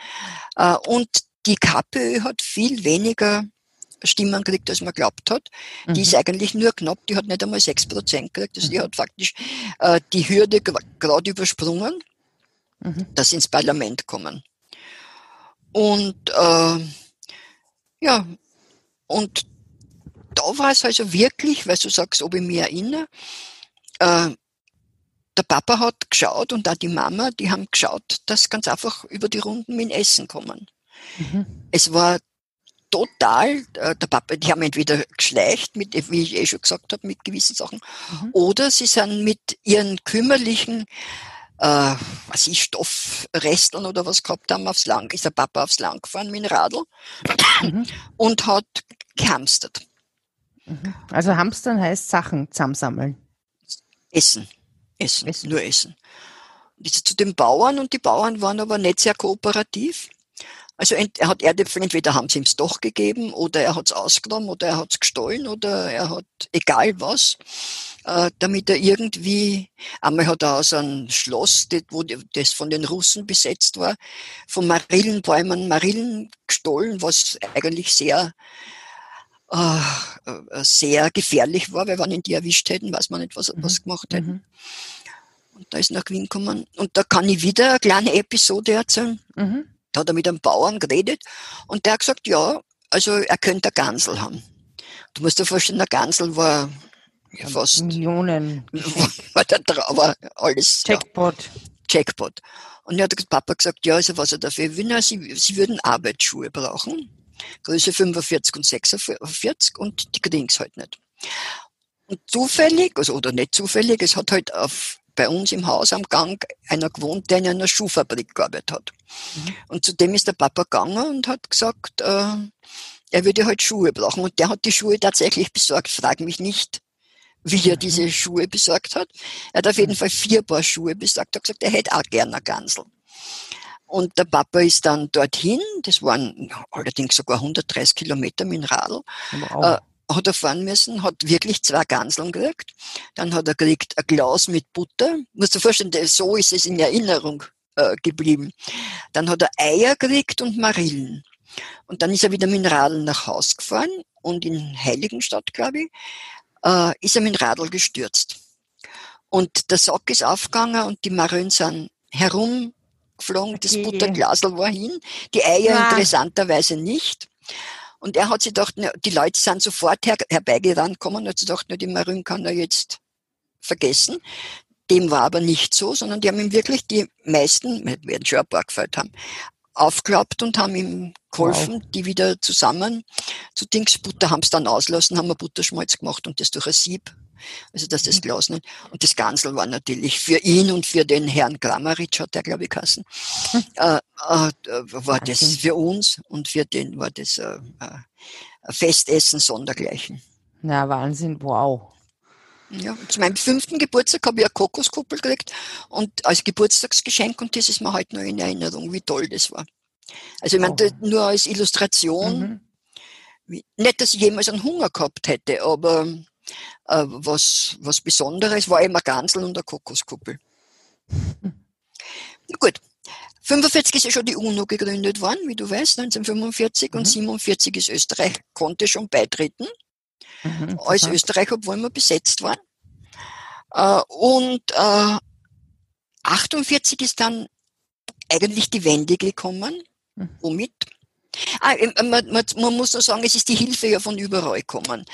S2: Äh, Und die KPÖ hat viel weniger Stimmen gekriegt, als man glaubt hat. Die
S1: Mhm.
S2: ist eigentlich nur knapp, die hat nicht einmal 6 Prozent gekriegt. Also die
S1: Mhm.
S2: hat faktisch äh, die Hürde gerade übersprungen,
S1: Mhm.
S2: dass sie ins Parlament kommen. Und äh, ja, und da war es also wirklich, weil du sagst, ob ich mich erinnere, äh, der Papa hat geschaut und auch die Mama, die haben geschaut, dass ganz einfach über die Runden mit Essen kommen. Mhm. Es war total, äh, der Papa, die haben entweder geschleicht, mit, wie ich eh schon gesagt habe, mit gewissen Sachen, mhm. oder sie sind mit ihren kümmerlichen äh, was ich, Stoffresteln oder was gehabt haben aufs Lang, ist der Papa aufs Lang gefahren mit dem Radl mhm. und hat gehamstert.
S1: Mhm. Also hamstern heißt Sachen zusammensammeln.
S2: Essen. Essen, essen. nur Essen. Und ist zu den Bauern und die Bauern waren aber nicht sehr kooperativ. Also er hat Erdäpfel, entweder haben sie ihm es doch gegeben oder er hat es ausgenommen oder er hat es gestohlen oder er hat egal was, äh, damit er irgendwie, einmal hat er aus einem Schloss, das, wo das von den Russen besetzt war, von Marillenbäumen Marillen gestohlen, was eigentlich sehr äh, äh sehr gefährlich war, weil wenn ihn die erwischt hätten, weiß man nicht, was, mhm. was gemacht hätten. Mhm. Und da ist nach Wien gekommen. Und da kann ich wieder eine kleine Episode erzählen. Mhm. Da hat er mit einem Bauern geredet und der hat gesagt, ja, also er könnte eine Gansel haben. Du musst dir vorstellen, eine Gansel war ja, fast
S1: Millionen.
S2: War, der war alles.
S1: Jackpot. Ja,
S2: Jackpot. Und er hat der Papa gesagt, ja, also was er dafür will, sie, sie würden Arbeitsschuhe brauchen. Größe 45 und 46 und die kriegen es halt nicht. Und zufällig, also oder nicht zufällig, es hat halt auf bei uns im Haus am Gang einer gewohnt, der in einer Schuhfabrik gearbeitet hat. Mhm. Und zu dem ist der Papa gegangen und hat gesagt, äh, er würde halt Schuhe brauchen. Und der hat die Schuhe tatsächlich besorgt. Frag mich nicht, wie er mhm. diese Schuhe besorgt hat. Er hat auf jeden mhm. Fall vier Paar Schuhe besorgt. Er hat gesagt, er hätte auch gerne eine Gansel. Und der Papa ist dann dorthin, das waren allerdings sogar 130 Kilometer mit dem Radl, wow. Hat er fahren müssen, hat wirklich zwei Ganseln gekriegt. Dann hat er gekriegt ein Glas mit Butter. Musst du dir vorstellen, so ist es in Erinnerung äh, geblieben. Dann hat er Eier gekriegt und Marillen. Und dann ist er wieder mit dem Radl nach Haus gefahren und in Heiligenstadt, glaube ich, äh, ist er mit dem Radl gestürzt. Und der Sack ist aufgegangen und die Marillen sind herumgeflogen, das Butterglasel war hin, die Eier ja. interessanterweise nicht. Und er hat sich gedacht, die Leute sind sofort her, herbeigerannt kommen und hat sich gedacht, die Marin kann er jetzt vergessen. Dem war aber nicht so, sondern die haben ihm wirklich die meisten, wir werden schon ein paar gefällt haben, aufgeklappt und haben ihm geholfen, wow. die wieder zusammen zu Dings Butter haben es dann auslassen, haben wir Butterschmalz gemacht und das durch ein Sieb also dass das mhm. Glas nicht. Und das Gansel war natürlich für ihn und für den Herrn Kramaric, hat der, glaube ich, Kassen, hm. äh, äh, war das für uns und für den war das äh, äh Festessen sondergleichen.
S1: Na, Wahnsinn, wow.
S2: Ja, zu meinem fünften Geburtstag habe ich eine Kokoskuppel gekriegt und als Geburtstagsgeschenk und das ist mir heute noch in Erinnerung, wie toll das war. Also ich meine, oh. nur als Illustration, mhm. wie, nicht, dass ich jemals einen Hunger gehabt hätte, aber äh, was, was Besonderes war immer Gansel und eine Kokoskuppel. Gut. 45 ist ja schon die UNO gegründet worden, wie du weißt, 1945 mhm. und 47 ist Österreich, konnte schon beitreten, mhm, als Österreich, obwohl wir besetzt waren. Äh, und äh, 48 ist dann eigentlich die Wende gekommen. Mhm. Womit? Ah, ähm, man, man, man, muss nur sagen, es ist die Hilfe ja von überall gekommen.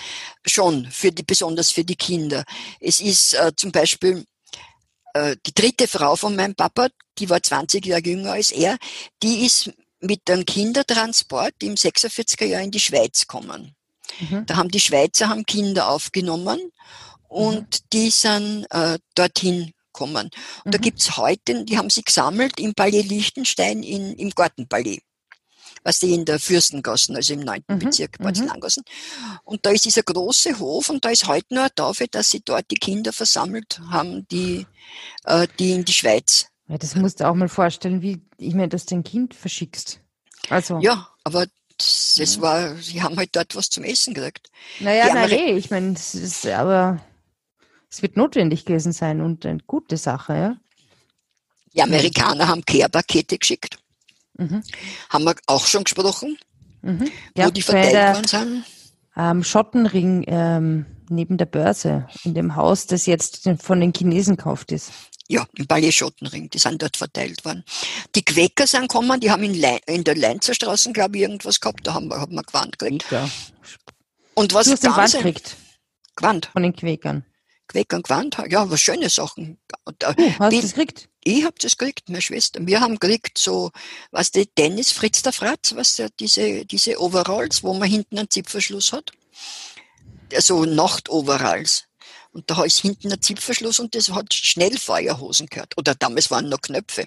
S2: Schon, für die, besonders für die Kinder. Es ist äh, zum Beispiel äh, die dritte Frau von meinem Papa, die war 20 Jahre jünger als er, die ist mit einem Kindertransport im 46er Jahr in die Schweiz gekommen. Mhm. Da haben die Schweizer haben Kinder aufgenommen und mhm. die sind äh, dorthin gekommen. Und mhm. da gibt's heute, die haben sie gesammelt im Palais Liechtenstein in, im Gartenpalais was die in der Fürstengassen, also im 9. Mhm. Bezirk Porzellangassen. Mhm. Und da ist dieser große Hof und da ist heute nur eine Tafel, dass sie dort die Kinder versammelt haben, die, äh, die in die Schweiz.
S1: Ja, das musst du auch mal vorstellen, wie, ich meine, dass du ein Kind verschickst. Also.
S2: Ja, aber das, das ja. war, sie haben halt dort was zum Essen gekriegt.
S1: Naja, na eh, ich meine, das ist aber, es wird notwendig gewesen sein und eine gute Sache, ja.
S2: Die Amerikaner haben Care-Pakete geschickt. Mhm. Haben wir auch schon gesprochen, mhm. ja, wo die verteilt worden sind?
S1: Am Schottenring ähm, neben der Börse, in dem Haus, das jetzt von den Chinesen gekauft ist.
S2: Ja, im Palais Schottenring, die sind dort verteilt worden. Die Quäker sind gekommen, die haben in, Le in der Leinzer Straße, glaube ich, irgendwas gehabt, da haben wir, haben wir gewarnt gekriegt. Ja. Und was
S1: Du hast den
S2: ganz
S1: gekriegt
S2: Gewand,
S1: von den Quäkern.
S2: Quäkern Gewand, ja, was schöne Sachen. Und, äh,
S1: Uh, hast du das gekriegt?
S2: Ich hab das gekriegt, meine Schwester. Wir haben gekriegt so, was die Dennis Fritz der Fratz, was der, diese, diese Overalls, wo man hinten einen Zipfelschluss hat. Also Nachtoveralls. Und da ist hinten ein Zipfelschluss und das hat Schnellfeuerhosen gehört. Oder damals waren noch Knöpfe.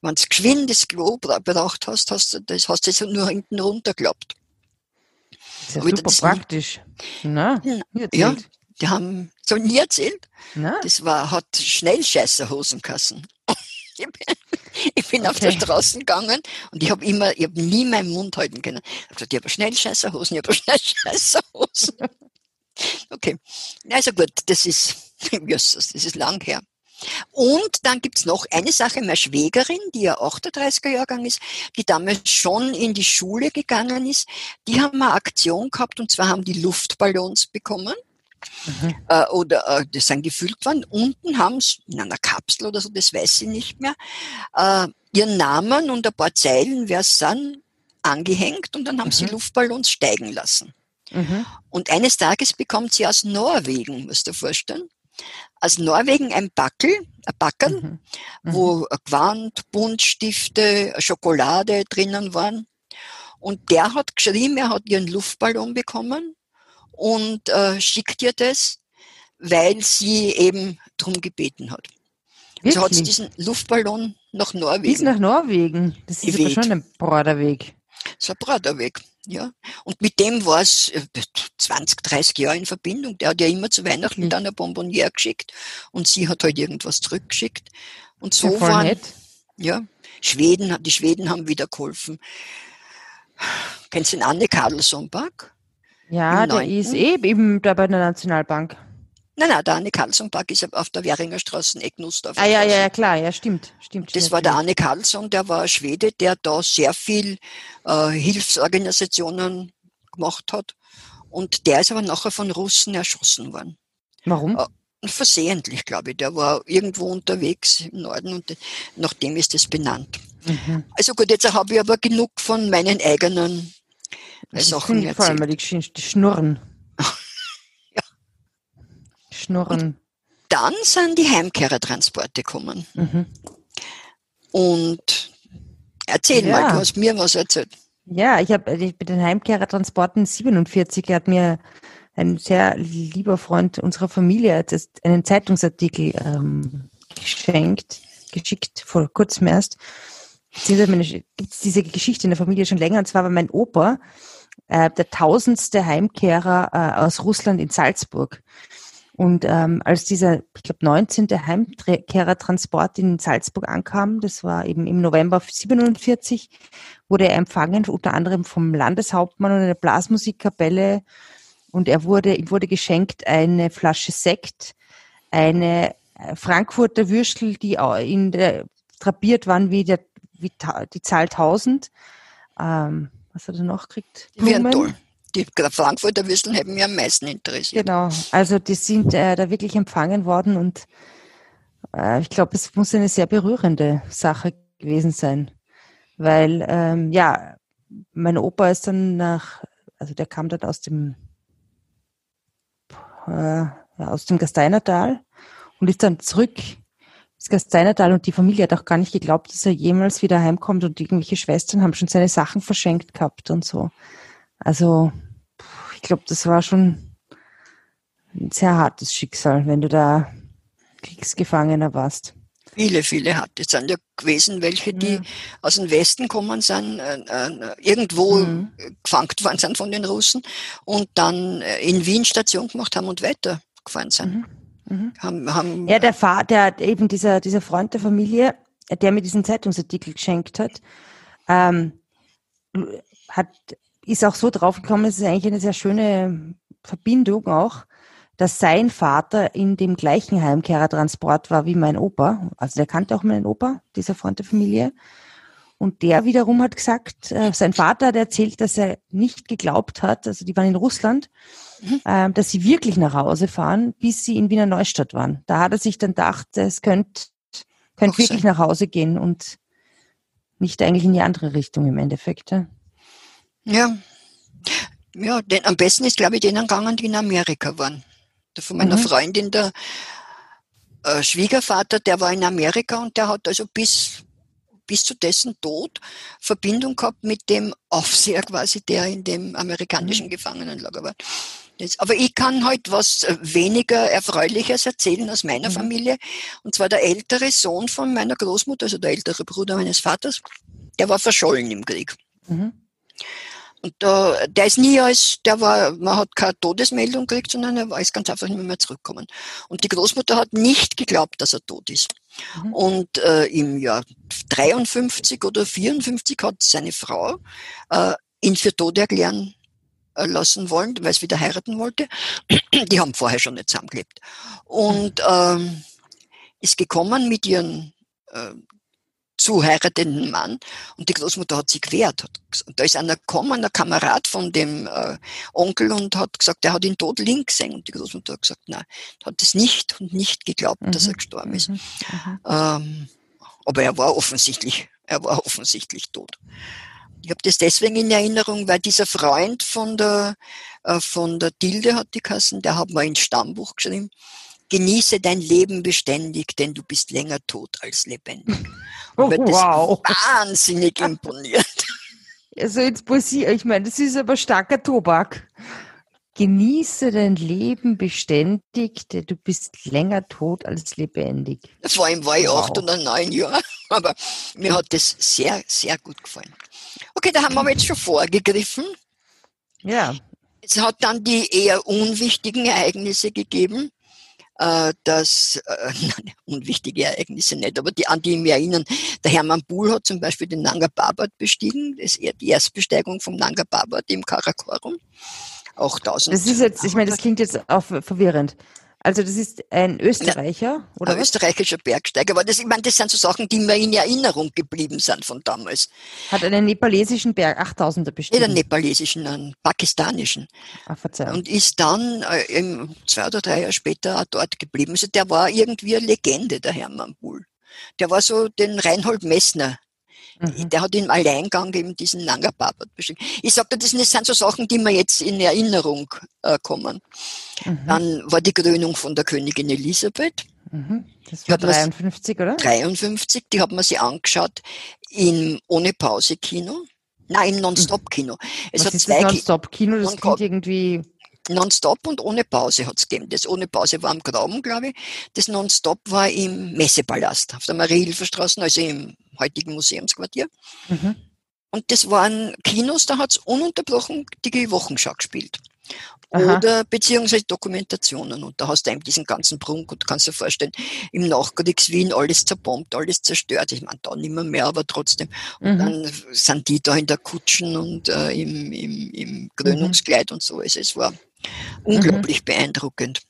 S2: Wenn du geschwind das Klo bra- braucht hast, hast du das, hast du das nur hinten runtergeklappt.
S1: Das ist ja super praktisch. Na,
S2: Ja. Die haben so nie erzählt.
S1: Na,
S2: Das war, hat Schnellscheißerhosen kassen. Ich bin, ich bin auf der
S1: Okay.
S2: Straße gegangen und ich habe immer, ich habe nie meinen Mund halten können. Ich habe gesagt, ich habe Schnellscheißerhosen, ich habe Schnellscheißerhosen. Okay, also gut, das ist, das ist lang her. Und dann gibt's noch eine Sache, meine Schwägerin, die ja 38er Jahrgang ist, die damals schon in die Schule gegangen ist, die haben eine Aktion gehabt und zwar haben die Luftballons bekommen
S1: Mhm.
S2: äh, oder äh, die sind gefüllt worden. Unten haben sie in einer Kapsel oder so, das weiß ich nicht mehr, äh, ihren Namen und ein paar Zeilen, wer es sind, angehängt und dann haben sie
S1: Mhm.
S2: Luftballons steigen lassen.
S1: mhm.
S2: Und eines Tages bekommt sie aus Norwegen, musst du dir vorstellen, aus Norwegen ein Backel, ein Backel,
S1: Mhm.
S2: wo ein Gewand, Buntstifte, Schokolade drinnen waren. Und der hat geschrieben, er hat ihren Luftballon bekommen und äh, schickt ihr das, weil sie eben drum gebeten hat. Also hat sie
S1: Wirklich?
S2: diesen Luftballon nach
S1: Bis
S2: Norwegen.
S1: nach Norwegen. Das ist aber schon ein broader Weg.
S2: Das war Praterweg. Ja. Und mit dem war es äh, 20, 30 Jahre in Verbindung. Der hat ja immer zu Weihnachten
S1: Wirklich?
S2: dann ein Bonbonniere geschickt und sie hat halt irgendwas zurückgeschickt. Und
S1: Ja,
S2: so
S1: voll
S2: waren,
S1: nett.
S2: ja, Schweden, die Schweden haben wieder geholfen. Kennst du den Anne Karlsson-Park?
S1: Ja, der ist eh eben da bei der Nationalbank.
S2: Nein, nein, der Anne Karlsson-Park ist auf der Währinger Straße, Eck Nussdorfer
S1: Ah ja, ja, ja, klar, ja, stimmt. stimmt
S2: Das war der. Arne Karlsson, der war Schwede, der da sehr viel äh, Hilfsorganisationen gemacht hat. Und der ist aber nachher von Russen erschossen worden.
S1: Warum?
S2: Und versehentlich, glaube ich. Der war irgendwo unterwegs im Norden und nach dem ist es benannt.
S1: Mhm.
S2: Also gut, jetzt habe ich aber genug von meinen eigenen Sachen
S1: ich vor allem
S2: erzählt.
S1: die, die Schnurren.
S2: Ja.
S1: Schnurren.
S2: Dann sind die Heimkehrertransporte gekommen.
S1: Mhm.
S2: Und erzähl
S1: Ja.
S2: mal, du hast mir was erzählt.
S1: Ja, ich habe ich mit den Heimkehrertransporten 47 er hat mir ein sehr lieber Freund unserer Familie einen Zeitungsartikel ähm, geschenkt, geschickt, vor kurzem erst. Beziehungsweise gibt es diese Geschichte in der Familie schon länger, und zwar war mein Opa äh, der tausendste Heimkehrer äh, aus Russland in Salzburg. Und ähm, als dieser, ich glaube, 19. Heimkehrertransport in Salzburg ankam, das war eben im November 47, wurde er empfangen, unter anderem vom Landeshauptmann und einer Blasmusikkapelle. Und er wurde, ihm wurde geschenkt eine Flasche Sekt, eine äh, Frankfurter Würstel, die in der, drapiert waren wie, der, wie ta, die Zahl 1000. Ähm, was hat er noch gekriegt?
S2: Die wären toll. Die Frankfurter Würstel hätten mich am meisten interessiert.
S1: Genau, also die sind äh, da wirklich empfangen worden und äh, ich glaube, es muss eine sehr berührende Sache gewesen sein, weil ähm, ja, mein Opa ist dann nach, also der kam dann aus dem äh, aus dem Gasteinertal und ist dann zurück ins Gasteinertal und die Familie hat auch gar nicht geglaubt, dass er jemals wieder heimkommt und irgendwelche Schwestern haben schon seine Sachen verschenkt gehabt und so. Also ich glaube, das war schon ein sehr hartes Schicksal, wenn du da Kriegsgefangener warst.
S2: Viele, viele hat. Es sind ja gewesen, welche, die
S1: Ja.
S2: aus dem Westen kommen sind, äh, äh, irgendwo
S1: Mhm.
S2: gefangen worden sind von den Russen und dann äh, in Wien Station gemacht haben und weitergefahren sind.
S1: Mhm.
S2: Haben, haben,
S1: Ja, der Vater, eben dieser, dieser Freund der Familie, der mir diesen Zeitungsartikel geschenkt hat, ähm, hat, ist auch so draufgekommen, es ist eigentlich eine sehr schöne Verbindung auch, dass sein Vater in dem gleichen Heimkehrertransport war wie mein Opa. Also der kannte auch meinen Opa, dieser Freund der Familie. Und der wiederum hat gesagt, äh, sein Vater hat erzählt, dass er nicht geglaubt hat, also die waren in Russland,
S2: Mhm.
S1: äh, dass sie wirklich nach Hause fahren, bis sie in Wiener Neustadt waren. Da hat er sich dann gedacht, es könnte könnt wirklich
S2: sein.
S1: nach Hause gehen und nicht eigentlich in die andere Richtung im Endeffekt. Ja.
S2: ja. Ja, denn am besten ist, glaube ich, denen gegangen, die in Amerika waren. Von meiner mhm. Freundin, der äh, Schwiegervater, der war in Amerika und der hat also bis, bis zu dessen Tod Verbindung gehabt mit dem Aufseher quasi, der in dem amerikanischen mhm. Gefangenenlager war. Das, aber ich kann heute was äh, weniger Erfreuliches erzählen aus meiner mhm. Familie. Und zwar der ältere Sohn von meiner Großmutter, also der ältere Bruder meines Vaters, der war verschollen im Krieg. Mhm. Und äh, der ist nie als, der war, man hat keine Todesmeldung gekriegt, sondern er ist ganz einfach nicht mehr, zurückgekommen. Und die Großmutter hat nicht geglaubt, dass er tot ist. Mhm. Und äh, im Jahr 53 oder 54 hat seine Frau äh, ihn für tot erklären lassen wollen, weil sie wieder heiraten wollte. Die haben vorher schon nicht zusammengelebt. Und ähm, ist gekommen mit ihren äh, zu heiratenden Mann. Und die Großmutter hat sich gewehrt. Und da ist einer gekommen, ein Kamerad von dem äh, Onkel und hat gesagt, er hat ihn tot links gesehen. Und die Großmutter hat gesagt, nein, hat es nicht und nicht geglaubt, mhm. dass er mhm. gestorben ist. Mhm. mhm. Ähm, aber er war offensichtlich, er war offensichtlich tot. Ich habe das deswegen in Erinnerung, weil dieser Freund von der, äh, von der Tilde hat die Kassen, der hat mal ins Stammbuch geschrieben, genieße dein Leben beständig, denn du bist länger tot als lebendig. Oh, wow. wahnsinnig imponiert.
S1: Also jetzt Poesie, ich meine, das ist aber starker Tobak. Genieße dein Leben beständig, denn du bist länger tot als lebendig.
S2: Vor allem war ich wow. acht oder neun Jahre, aber mir hat das sehr, sehr gut gefallen. Okay, da haben wir jetzt schon vorgegriffen.
S1: Ja.
S2: Es hat dann die eher unwichtigen Ereignisse gegeben äh, dass, äh, unwichtige Ereignisse nicht, aber die, an die ich mich erinnern, der Hermann Buhl hat zum Beispiel den Nanga Parbat bestiegen, das ist die Erstbesteigung vom Nanga Parbat im Karakorum. Auch 1000.
S1: Das ist jetzt, ich meine, das klingt jetzt auch verwirrend. Also das ist ein Österreicher, oder?
S2: Ein was? österreichischer Bergsteiger. Aber das, ich meine, das sind so Sachen, die mir in Erinnerung geblieben sind von damals.
S1: Hat einen nepalesischen Berg 8000er bestimmt?
S2: Nicht einen nepalesischen, einen pakistanischen. Ach, Verzeihung. Und ist dann äh, zwei oder drei Jahre später auch dort geblieben. Also der war irgendwie eine Legende, der Hermann Bull. Der war so den Reinhold Messner Mhm. Der hat im Alleingang eben diesen Nanga Parbat beschrieben. Ich sagte, das sind so Sachen, die mir jetzt in Erinnerung äh, kommen. Mhm. Dann war die Krönung von der Königin Elisabeth.
S1: Mhm. Das war 53, oder?
S2: 53, die hat man sich angeschaut im Ohne-Pause-Kino. Nein, im Non-Stop-Kino.
S1: Es Was hat ist zwei das Non-Stop-Kino? Das klingt irgendwie...
S2: Non-Stop und ohne Pause hat es gegeben. Das ohne Pause war am Graben, glaube ich. Das Non-Stop war im Messepalast auf der Mariehilferstraße, also im heutigen Museumsquartier. Mhm. Und das waren Kinos, da hat es ununterbrochen die Wochenschau gespielt. Aha. Oder beziehungsweise Dokumentationen. Und da hast du eben diesen ganzen Prunk und kannst dir vorstellen, im Nachkriegs-Wien alles zerbombt, alles zerstört. Ich meine, da nicht mehr, mehr, aber trotzdem. Und mhm. dann sind die da in der Kutschen und äh, im, im, im Krönungskleid mhm. und so. Also es war unglaublich mhm. beeindruckend.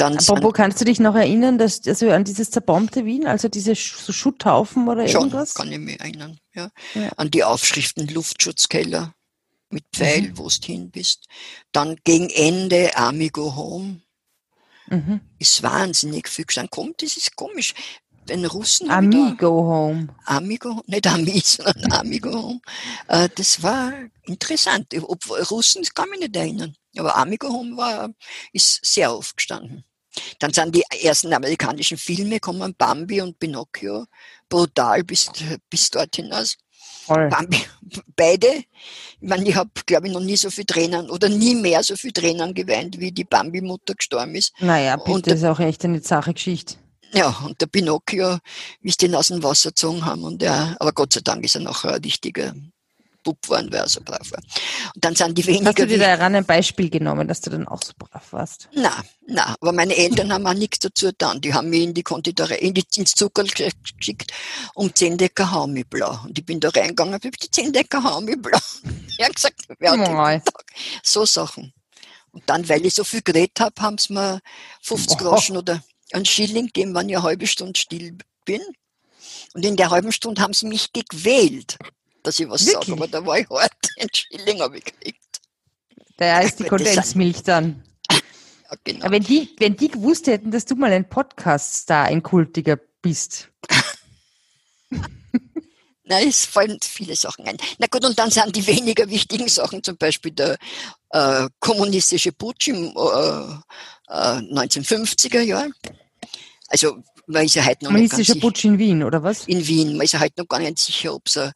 S1: Dann Apropos, kannst du dich noch erinnern, dass also an dieses zerbombte Wien, also diese so Schutthaufen oder schon, irgendwas?
S2: kann ich mich erinnern, ja. ja. An die Aufschriften Luftschutzkeller mit Pfeil, mhm. wo du hin bist. Dann gegen Ende Amigo Home. Mhm. Ist wahnsinnig viel gestanden. Kommt, das ist komisch. Den Russen
S1: Amigo Home.
S2: Amigo, nicht Ami, sondern Amigo Home. Äh, das war interessant. Ob Russen, das kann mich nicht erinnern. Aber Amigo Home war, ist sehr oft gestanden. Dann sind die ersten amerikanischen Filme gekommen, Bambi und Pinocchio, brutal bis, bis dort hinaus. Bambi, beide. Ich meine, ich habe, glaube ich, noch nie so viel Tränen oder nie mehr so viel Tränen geweint, wie die Bambi-Mutter gestorben ist.
S1: Naja, bitte, und das ist auch echt eine Sache Geschichte.
S2: Ja, und der Pinocchio, wie sie den aus dem Wasser gezogen haben. Und er, aber Gott sei Dank ist er noch ein richtiger Bub waren, wer so brav war. Und dann sind die weniger.
S1: Hast du dir daran ein Beispiel genommen, dass du dann auch so brav warst?
S2: Na, na, aber meine Eltern haben auch nichts dazu getan. Die haben mich in die Konditorei, in die, ins Zucker geschickt, um 10 Decker Haumiblau. Und ich bin da reingegangen, habe die 10 Decker Haumiblau. Er hat gesagt, wer hat? So Sachen. Und dann, weil ich so viel geredet habe, haben sie mir 50 oh. Groschen oder einen Schilling gegeben, wenn ich eine halbe Stunde still bin. Und in der halben Stunde haben sie mich gequält dass ich was sage, aber da war ich hart. Ein Schilling habe ich gekriegt.
S1: Da ist die Kondensmilch dann. Ja, genau. Aber wenn die, wenn die gewusst hätten, dass du mal ein Podcast-Star, ein Kultiger bist.
S2: Nein, es fallen viele Sachen ein. Na gut, und dann sind die weniger wichtigen Sachen, zum Beispiel der äh, kommunistische Putsch im äh, äh, 1950er Jahr. Also man ist ja heute noch
S1: sicher. Putsch in Wien, oder was?
S2: In Wien. Man ist ja heute noch gar nicht sicher, ob es ein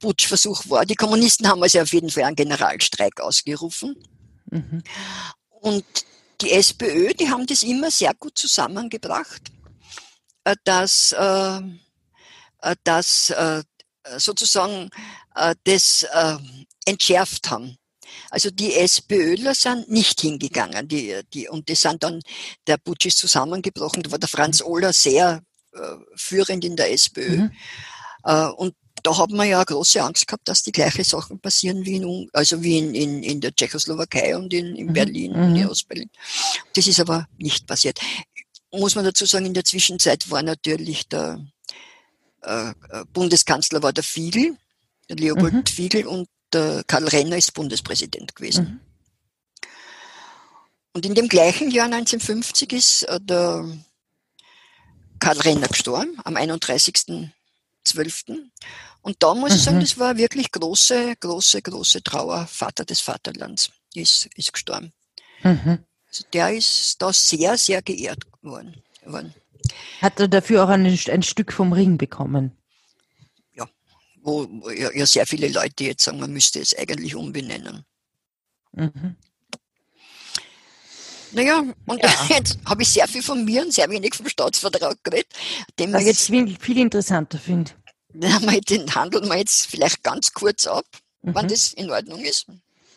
S2: Putschversuch war. Die Kommunisten haben also auf jeden Fall einen Generalstreik ausgerufen. Mhm. Und die SPÖ, die haben das immer sehr gut zusammengebracht, äh, dass, äh, äh, dass sozusagen das entschärft haben. Also die SPÖler sind nicht hingegangen, die, die, und die sind dann, der Putsch ist zusammengebrochen, da war der Franz mhm. Ohler sehr äh, führend in der SPÖ. Mhm. Äh, und da hat man ja große Angst gehabt, dass die gleichen Sachen passieren wie in, also wie in, in, in der Tschechoslowakei und in, in mhm. Berlin mhm. und in Ostberlin. Das ist aber nicht passiert. Muss man dazu sagen, in der Zwischenzeit war natürlich der äh, äh Bundeskanzler war der Fiegel, der Leopold mhm. Fiegel und der Karl Renner ist Bundespräsident gewesen. Mhm. Und in dem gleichen Jahr 1950 ist äh, der Karl Renner gestorben, am 31.12. Und da muss mhm. ich sagen, mhm. das war wirklich große, große, große Trauer. Vater des Vaterlands ist, ist gestorben. Mhm. Also der ist da sehr, sehr geehrt worden. worden.
S1: Hat er dafür auch ein, ein Stück vom Ring bekommen?
S2: wo ja, ja sehr viele Leute jetzt sagen, man müsste es eigentlich umbenennen. Mhm. Naja, und ja. jetzt habe ich sehr viel von mir und sehr wenig vom Staatsvertrag geredet.
S1: Den Was jetzt, ich viel interessanter finde.
S2: Den handeln wir jetzt vielleicht ganz kurz ab, mhm. wann das in Ordnung ist.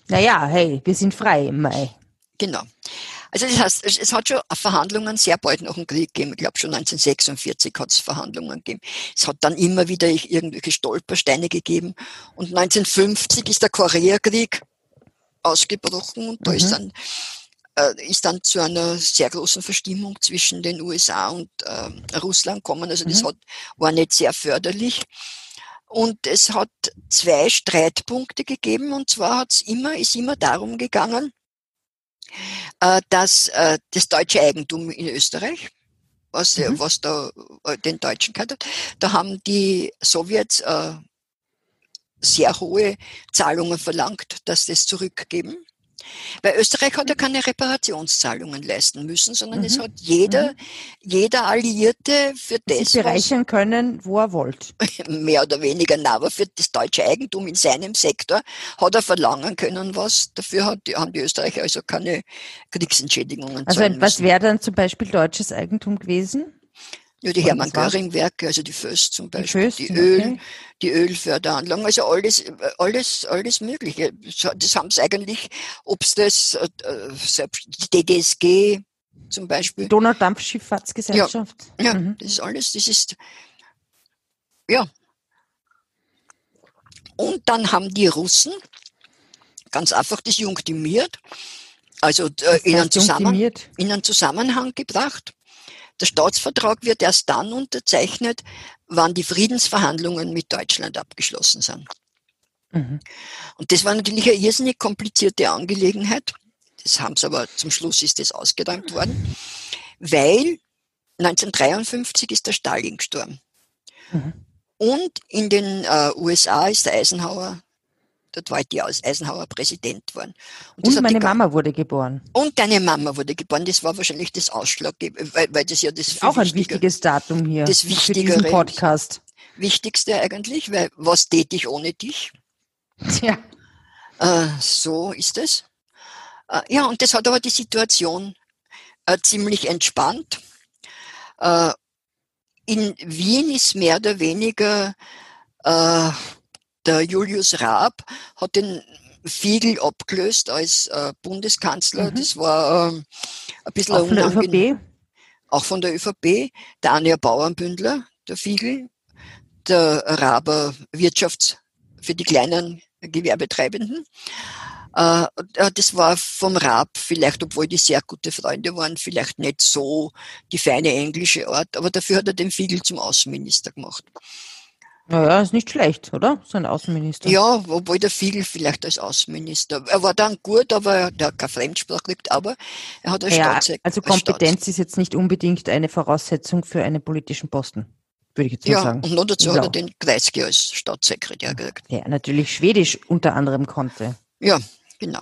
S1: Naja, hey, wir sind frei im Mai.
S2: Genau. Also das heißt, es hat schon Verhandlungen sehr bald nach dem Krieg gegeben. Ich glaube schon 1946 hat es Verhandlungen gegeben. Es hat dann immer wieder irgendwelche Stolpersteine gegeben. Und 1950 ist der Koreakrieg ausgebrochen und da ist mhm. dann äh, ist dann zu einer sehr großen Verstimmung zwischen den USA und äh, Russland gekommen. Also das mhm. hat, war nicht sehr förderlich. Und es hat zwei Streitpunkte gegeben. Und zwar hat's immer, ist immer darum gegangen, äh, dass äh, das deutsche Eigentum in Österreich, was, mhm. was da äh, den Deutschen gehört hat, da haben die Sowjets sehr hohe Zahlungen verlangt, dass das zurückgeben. Weil Österreich hat ja keine Reparationszahlungen leisten müssen, sondern mhm. es hat jeder, mhm. jeder Alliierte für das.
S1: Sich bereichern können, wo er wollte.
S2: Mehr oder weniger, na, aber für das deutsche Eigentum in seinem Sektor hat er verlangen können, was. Dafür hat, haben die Österreicher also keine Kriegsentschädigungen
S1: Also was wäre dann zum Beispiel deutsches Eigentum gewesen?
S2: Ja, die Hermann Göring Werke, also die Föst zum Beispiel, die, Föst, die Öl, okay. Die Ölförderanlagen, also alles, alles, alles Mögliche. Das haben sie eigentlich, ob es das, äh, selbst die DDSG zum Beispiel.
S1: Donaudampfschifffahrtsgesellschaft.
S2: Ja, ja mhm. das ist alles, das ist, ja. Und dann haben die Russen ganz einfach das Junktimmiert, also äh, in, einen Zusammen, in einen Zusammenhang gebracht der Staatsvertrag wird erst dann unterzeichnet, wann die Friedensverhandlungen mit Deutschland abgeschlossen sind. Mhm. Und das war natürlich eine irrsinnig komplizierte Angelegenheit. Das haben sie aber zum Schluss ist das ausgeräumt worden, weil 1953 ist der Stalin gestorben. Mhm. Und in den äh, USA ist der Eisenhower Dort war die Eisenhower Präsident geworden.
S1: Und, und meine Mama wurde geboren.
S2: Und deine Mama wurde geboren. Das war wahrscheinlich das Ausschlaggebende, weil, weil das ja das
S1: Auch ein wichtiges Datum hier.
S2: Das Wichtigere. Für
S1: Podcast.
S2: Wichtigste eigentlich, weil was tät ich ohne dich?
S1: Ja.
S2: Äh, so ist es. Äh, ja, und das hat aber die Situation äh, ziemlich entspannt. Äh, in Wien ist mehr oder weniger äh, der Julius Raab hat den Fiegel abgelöst als äh, Bundeskanzler. Mhm. Das war äh, ein bisschen
S1: auch von der ÖVP.
S2: Auch von der ÖVP. Der Anja Bauernbündler, der Fiegel, der Raber Wirtschafts für die kleinen Gewerbetreibenden. Äh, das war vom Raab vielleicht, obwohl die sehr gute Freunde waren, vielleicht nicht so die feine englische Art, aber dafür hat er den Fiegel zum Außenminister gemacht.
S1: Naja, ist nicht schlecht, oder? So ein Außenminister.
S2: Ja, wobei der Fiegel vielleicht als Außenminister. Er war dann gut, aber der hat keine Fremdsprache gekriegt, aber er hat als
S1: ja, Also Kompetenz ist jetzt nicht unbedingt eine Voraussetzung für einen politischen Posten. würde ich jetzt
S2: ja,
S1: sagen.
S2: und noch dazu hat er den Kreisky als Staatssekretär gekriegt.
S1: Der natürlich Schwedisch unter anderem konnte.
S2: Ja, genau.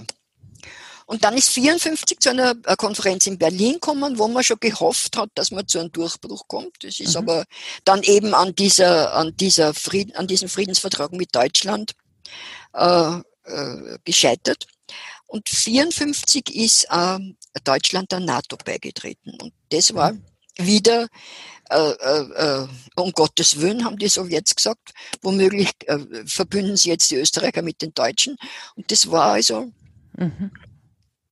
S2: Und dann ist 54 zu einer äh, Konferenz in Berlin gekommen, wo man schon gehofft hat, dass man zu einem Durchbruch kommt. Das ist mhm. aber dann eben an dieser, an dieser Frieden, an diesem Friedensvertrag mit Deutschland äh, äh, gescheitert. Und 54 ist äh, Deutschland der NATO beigetreten. Und das war mhm. wieder äh, äh, äh, um Gottes Willen, haben die Sowjets gesagt, womöglich äh, verbünden sie jetzt die Österreicher mit den Deutschen. Und das war also mhm.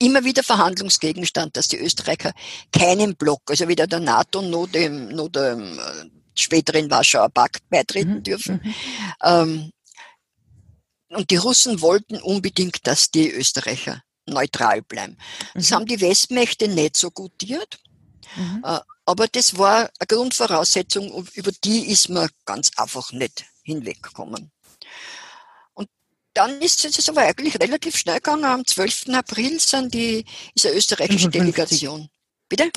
S2: Immer wieder Verhandlungsgegenstand, dass die Österreicher keinen Block, also weder der NATO noch dem, noch dem äh, späteren Warschauer Pakt beitreten mhm. dürfen. Mhm. Ähm, und die Russen wollten unbedingt, dass die Österreicher neutral bleiben. Das mhm. haben die Westmächte nicht so gutiert. Mhm. Äh, aber das war eine Grundvoraussetzung, über die ist man ganz einfach nicht hinweggekommen. Dann ist es aber eigentlich relativ schnell gegangen. Am 12. April sind die, ist eine österreichische 55. Delegation. Bitte?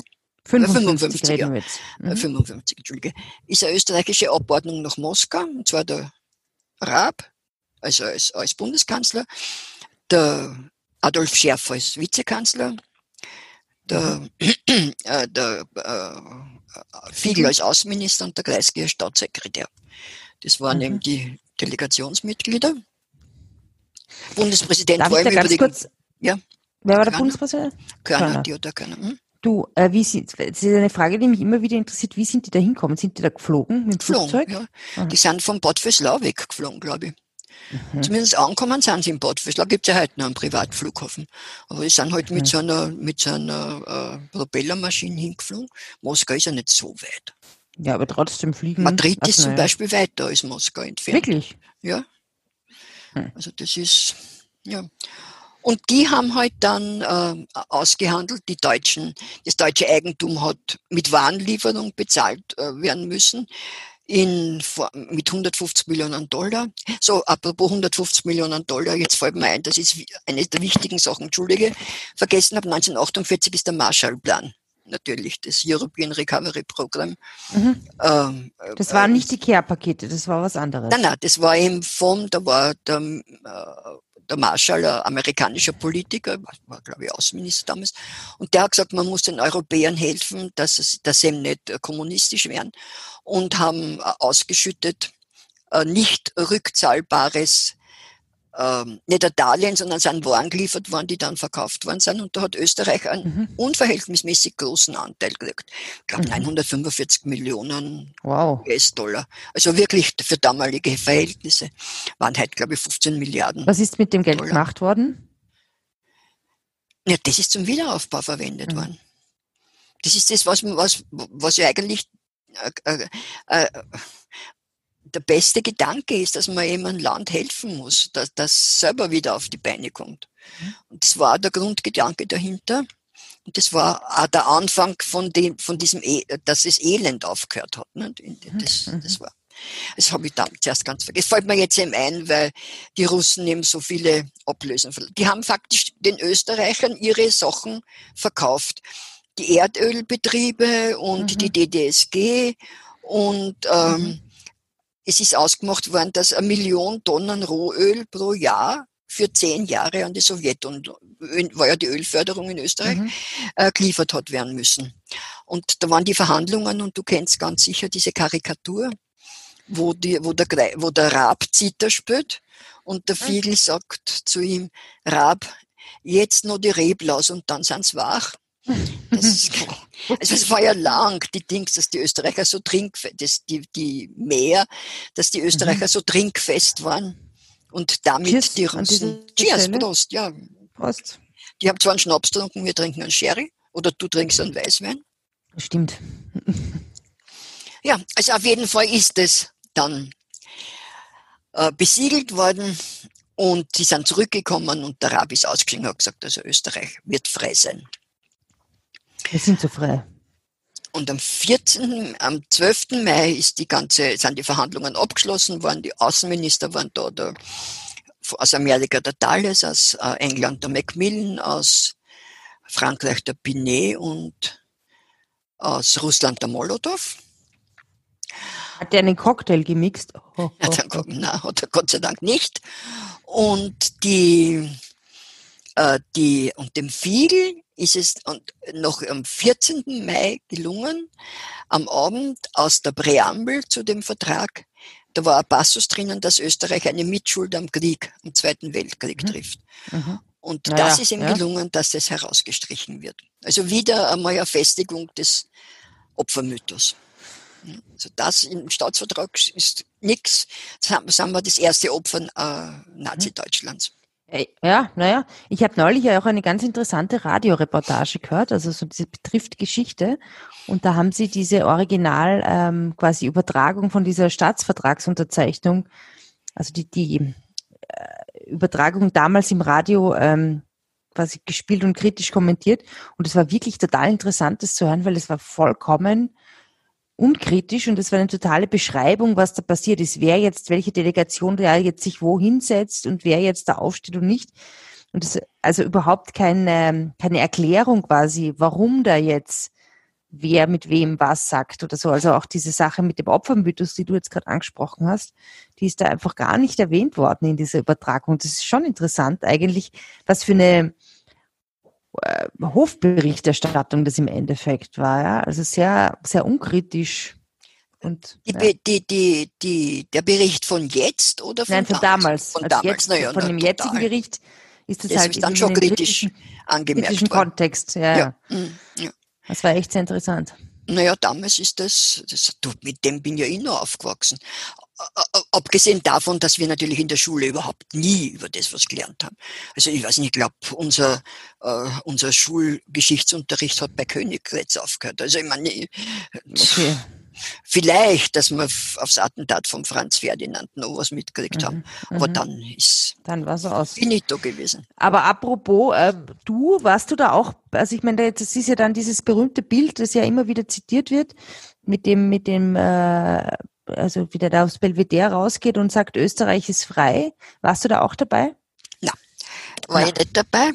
S1: 55, 55 ja.
S2: Mhm. 55, Entschuldige. Ist eine österreichische Abordnung nach Moskau, und zwar der Raab, also als, als Bundeskanzler, der Adolf Scherf als Vizekanzler, der, mhm. äh, der äh, Fiegel als Außenminister und der Kreisky als Staatssekretär. Das waren mhm. eben die Delegationsmitglieder. Bundespräsident
S1: Darf war im Übrigen. Kurz,
S2: ja,
S1: wer war der Körner? Bundespräsident?
S2: Körner, Körner. Körner. Hm?
S1: Du, äh, wie sind, das ist eine Frage, die mich immer wieder interessiert. Wie sind die da hinkommen? Sind die da geflogen mit dem geflogen, Flugzeug?
S2: Ja. Die sind vom Bad Fürslau weggeflogen, glaube ich. Mhm. Zumindest angekommen sind sie in Bad Fürslau. Gibt es ja heute noch einen Privatflughafen. Aber die sind halt mhm. mit so einer, mit so einer äh, Propellermaschine hingeflogen. Moskau ist ja nicht so weit.
S1: Ja, aber trotzdem fliegen.
S2: Madrid ist zum Beispiel weiter als Moskau entfernt.
S1: Wirklich?
S2: Ja. Hm. Also das ist, ja. Und die haben halt dann äh, ausgehandelt, die Deutschen, das deutsche Eigentum hat mit Warenlieferung bezahlt äh, werden müssen in, mit 150 Millionen Dollar. So, apropos 150 Millionen Dollar, jetzt fällt mir ein, das ist eine der wichtigen Sachen, entschuldige, vergessen habe, 1948 ist der Marshallplan. Natürlich, das European Recovery Program.
S1: Mhm. Ähm, das waren äh, nicht die Care-Pakete, das war was anderes.
S2: Nein, nein, das war im Fonds, da war der, äh, der Marshall, ein amerikanischer Politiker, war, glaube ich, Außenminister damals, und der hat gesagt, man muss den Europäern helfen, dass, es, dass sie eben nicht äh, kommunistisch werden und haben äh, ausgeschüttet äh, nicht rückzahlbares ähm, nicht ein Darlehen, sondern sind Waren geliefert worden, die dann verkauft worden sind. Und da hat Österreich einen mhm. unverhältnismäßig großen Anteil gekriegt. Ich glaube, mhm. 945 Millionen wow. US-Dollar. Also wirklich für damalige Verhältnisse waren halt, glaube ich, 15 Milliarden.
S1: Was ist mit dem Geld Dollar. gemacht worden?
S2: Ja, das ist zum Wiederaufbau verwendet mhm. worden. Das ist das, was, was, was ja eigentlich äh, äh, äh der beste Gedanke ist, dass man eben einem Land helfen muss, dass das selber wieder auf die Beine kommt. Mhm. Und das war der Grundgedanke dahinter. Und das war auch der Anfang von dem, von diesem, e dass das Elend aufgehört hat. Ne? Das, mhm. das war. Das habe ich da zuerst ganz vergessen. Das fällt mir jetzt eben ein, weil die Russen eben so viele Ablösungen Die haben faktisch den Österreichern ihre Sachen verkauft. Die Erdölbetriebe und mhm. die DDSG und ähm, mhm es ist ausgemacht worden, dass eine Million Tonnen Rohöl pro Jahr für zehn Jahre an die Sowjetunion, war ja die Ölförderung in Österreich, mhm. äh, geliefert hat werden müssen. Und da waren die Verhandlungen und du kennst ganz sicher diese Karikatur, wo, die, wo, der, wo der Raab Zither spielt und der Fiegel sagt zu ihm, Raab, jetzt noch die Reblaus und dann sind's wach. Das, also es war ja lang, die Dings, dass die Österreicher so trinkfest, die, die Meer, dass die Österreicher mhm. so trinkfest waren und damit Cheers die Russen. Cheers, Prost, ja.
S1: Prost.
S2: Die haben zwar einen Schnaps getrunken, wir trinken einen Sherry oder du trinkst einen Weißwein.
S1: Stimmt.
S2: Ja, also auf jeden Fall ist es dann äh, besiegelt worden und sie sind zurückgekommen und der Rabi ist ausgestiegen und hat gesagt, also Österreich wird frei sein.
S1: Wir sind so frei.
S2: Und am 14., am 12. Mai ist die ganze, sind die Verhandlungen abgeschlossen worden. Die Außenminister waren da, der, aus Amerika der Thales, aus äh, England der Macmillan, aus Frankreich der Binet und aus Russland der Molotow.
S1: Hat der einen Cocktail gemixt?
S2: Oh, oh, oh. Na, hat er Gott sei Dank nicht. Und die, äh, die, und dem Fiegel ist es noch am 14. Mai gelungen, am Abend aus der Präambel zu dem Vertrag, da war ein Passus drinnen, dass Österreich eine Mitschuld am Krieg, am Zweiten Weltkrieg mhm. trifft. Mhm. Und naja, das ist ihm ja. gelungen, dass das herausgestrichen wird. Also wieder einmal eine Festigung des Opfermythos. Also das im Staatsvertrag ist nichts. Das sind wir das erste Opfer äh, Nazi-Deutschlands.
S1: Ja, naja, ich habe neulich auch eine ganz interessante Radioreportage gehört, also so diese betrifft Geschichte. Und da haben sie diese Original ähm, quasi Übertragung von dieser Staatsvertragsunterzeichnung, also die, die äh, Übertragung damals im Radio ähm, quasi gespielt und kritisch kommentiert. Und es war wirklich total interessant, das zu hören, weil es war vollkommen unkritisch und es war eine totale Beschreibung, was da passiert ist, wer jetzt, welche Delegation da jetzt sich wo hinsetzt und wer jetzt da aufsteht und nicht. Und es, also überhaupt keine, keine Erklärung quasi, warum da jetzt wer mit wem was sagt oder so. Also auch diese Sache mit dem Opfermythos, die du jetzt gerade angesprochen hast, die ist da einfach gar nicht erwähnt worden in dieser Übertragung. Das ist schon interessant eigentlich, was für eine äh, Hofberichterstattung das im Endeffekt war. Ja? Also sehr, sehr unkritisch. Und,
S2: die, ja. die, die, die, der Bericht von jetzt oder
S1: von, Nein, von damals? Von also damals, naja, Von dem jetzigen total. Bericht ist es halt
S2: dann schon kritisch angemerkt kritischen
S1: worden. Kontext. Ja, ja. Ja. Das war echt sehr interessant.
S2: Naja, damals ist das, das du, mit dem bin ja ich noch aufgewachsen. Abgesehen davon, dass wir natürlich in der Schule überhaupt nie über das was gelernt haben. Also ich weiß nicht, ich glaube, unser, äh, unser Schulgeschichtsunterricht hat bei Königgrätz aufgehört. Also ich meine, okay. vielleicht, dass wir aufs Attentat von Franz Ferdinand noch was mitgekriegt mhm. haben. Aber mhm. dann ist
S1: dann war's aus.
S2: finito gewesen.
S1: Aber apropos, äh, du, warst du da auch, also ich meine, das ist ja dann dieses berühmte Bild, das ja immer wieder zitiert wird, mit dem, mit dem äh, also wie der da aufs Belvedere rausgeht und sagt, Österreich ist frei. Warst du da auch dabei?
S2: Na, war Na. ich nicht dabei.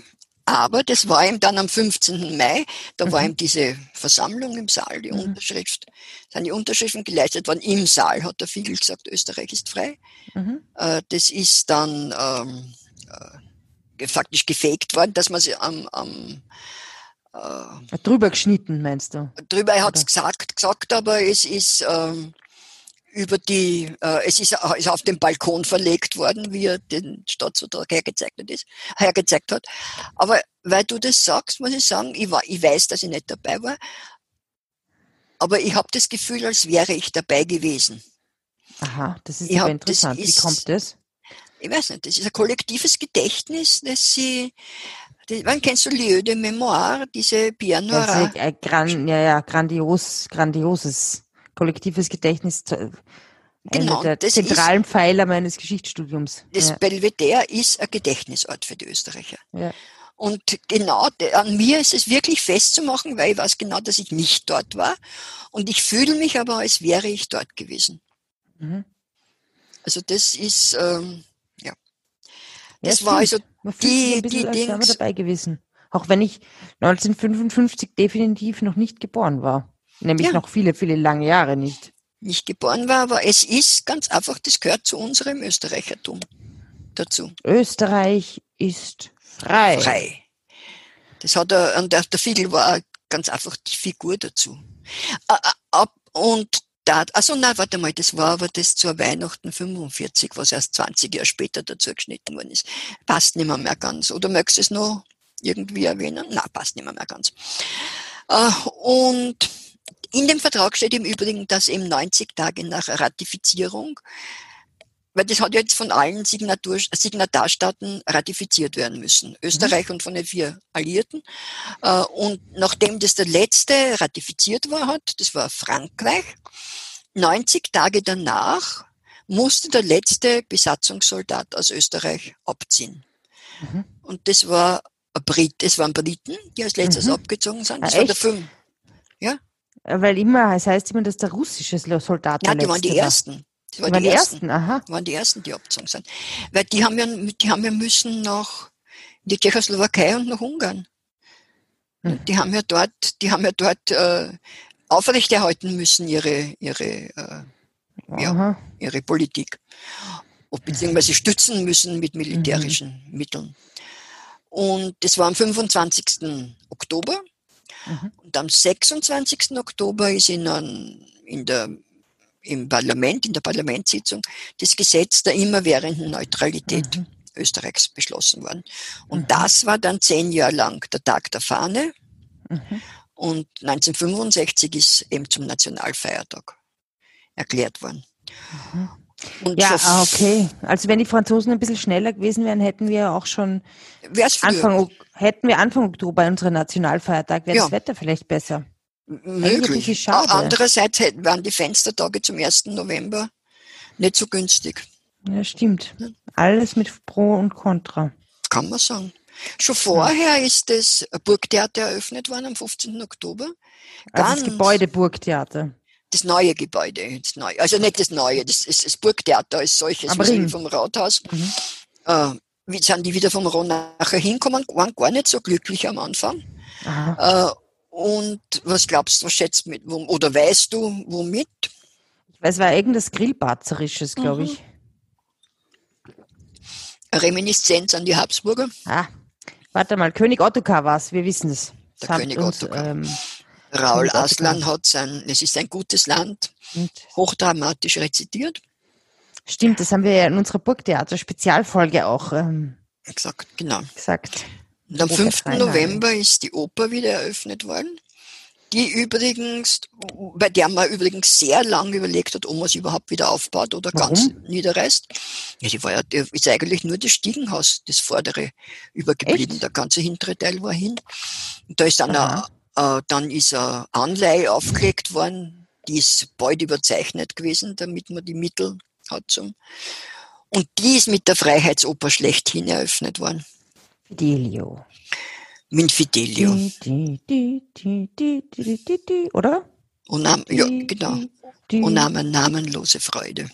S2: Aber das war ihm dann am 15. Mai, da mhm. war ihm diese Versammlung im Saal, die mhm. Unterschrift, seine Unterschriften geleistet worden. Im Saal hat der Fiegel gesagt, Österreich ist frei. Mhm. Äh, das ist dann ähm, äh, faktisch gefaked worden, dass man sie am, am
S1: äh, drüber geschnitten, meinst du?
S2: Drüber, er hat es gesagt, gesagt, aber es ist ähm, über die, äh, es ist, ist auf dem Balkon verlegt worden, wie er den Staatsvertrag hergezeichnet ist, hergezeigt hat. Aber weil du das sagst, muss ich sagen, ich, war, ich weiß, dass ich nicht dabei war, aber ich habe das Gefühl, als wäre ich dabei gewesen.
S1: Aha, das ist aber interessant. Ist, wie kommt das?
S2: Ich weiß nicht, das ist ein kollektives Gedächtnis, das sie, wann kennst du Lieu de Mémoire, diese
S1: gran, ja, ja, grandios, grandioses kollektives Gedächtnis genau, der zentralen ist, Pfeiler meines Geschichtsstudiums.
S2: Das ja. Belvedere ist ein Gedächtnisort für die Österreicher. Ja. Und genau an mir ist es wirklich festzumachen, weil ich weiß genau, dass ich nicht dort war. Und ich fühle mich aber, als wäre ich dort gewesen. Mhm. Also das ist, ähm, ja. Das ja, war also die, die
S1: dabei gewesen. Auch wenn ich 1955 definitiv noch nicht geboren war. Nämlich ja. noch viele, viele lange Jahre nicht.
S2: Nicht geboren war, aber es ist ganz einfach, das gehört zu unserem Österreichertum dazu.
S1: Österreich ist frei.
S2: Frei. Das hat er, und der, der Fiegel war ganz einfach die Figur dazu. Und da, also nein, warte mal, das war aber das zur Weihnachten 45, was erst 20 Jahre später dazu geschnitten worden ist. Passt nicht mehr, mehr ganz. Oder möchtest du es noch irgendwie erwähnen? Na, passt nicht mehr, mehr ganz. Äh, und in dem Vertrag steht im Übrigen, dass eben 90 Tage nach Ratifizierung, weil das hat jetzt von allen Signatur, Signatarstaaten ratifiziert werden müssen. Österreich mhm. und von den vier Alliierten. Äh, und nachdem das der letzte ratifiziert war hat, das war Frankreich, 90 Tage danach musste der letzte Besatzungssoldat aus Österreich abziehen. Mhm. Und das war ein Brit, das waren Briten, die als letztes mhm. abgezogen sind. Das ah, war der Film.
S1: Ja, weil immer, es heißt immer, dass der russische Soldat
S2: Ja, die waren die Ersten.
S1: Die, waren die, die ersten. ersten, aha.
S2: Die waren die Ersten, die abgezogen sind. Weil die haben ja, die haben ja müssen nach die Tschechoslowakei und nach Ungarn. Hm. Die haben ja dort, die haben ja dort äh, aufrechterhalten müssen ihre, ihre äh, ja, ihre Politik. Beziehungsweise stützen müssen mit militärischen mhm. Mitteln. Und das war am 25. Oktober. Mhm. Und am 26. Oktober ist in, in der, im Parlament, in der Parlamentssitzung, das Gesetz der immerwährenden Neutralität mhm. Österreichs beschlossen worden. Und mhm. das war dann zehn Jahre lang der Tag der Fahne. Mhm. Und 1965 ist eben zum Nationalfeiertag erklärt worden.
S1: Mhm. Und ja, ah, okay. Also wenn die Franzosen ein bisschen schneller gewesen wären, hätten wir auch schon Anfang, hätten wir Anfang Oktober unseren Nationalfeiertag, wäre ja. das Wetter vielleicht besser.
S2: Möglich. Andererseits waren die Fenstertage zum 1. November nicht so günstig.
S1: Ja, stimmt. Alles mit Pro und Contra.
S2: Kann man sagen. Schon vorher ist das Burgtheater eröffnet worden am 15. Oktober.
S1: Also das Gebäude Burgtheater.
S2: Das neue Gebäude. Das neue, also nicht das neue, das, ist das Burgtheater als solches, vom Rathaus. Mhm. Äh, wie sind die wieder vom Ronacher hinkommen? Waren gar nicht so glücklich am Anfang. Äh, und was glaubst du, was schätzt mit, oder weißt du, womit?
S1: Ich weiß, war irgendwas Grillbazerisches, glaube mhm. ich.
S2: Reminiszenz an die Habsburger.
S1: Ah, warte mal, König Ottokar war es, wir wissen es.
S2: Der König uns, Ottokar. Ähm, Raul König Aslan hat sein, es ist ein gutes Land, hochdramatisch rezitiert.
S1: Stimmt, das haben wir ja in unserer Burgtheater-Spezialfolge auch ähm,
S2: gesagt, genau.
S1: gesagt.
S2: Und am 5. November ist die Oper wieder eröffnet worden die übrigens, bei der man übrigens sehr lange überlegt hat, ob man sie überhaupt wieder aufbaut oder Warum? ganz niederreißt. Ja, die war ja, die ist eigentlich nur das Stiegenhaus, das vordere übergeblieben. Echt? Der ganze hintere Teil war hin. Und da ist dann, eine, äh, dann ist eine Anleihe aufgelegt worden, die ist bald überzeichnet gewesen, damit man die Mittel hat zum. Und die ist mit der Freiheitsoper schlechthin eröffnet worden.
S1: Fidelio.
S2: Mit Fidelio.
S1: Oder?
S2: Und Nam ja, genau. Und Namen, namenlose Freude.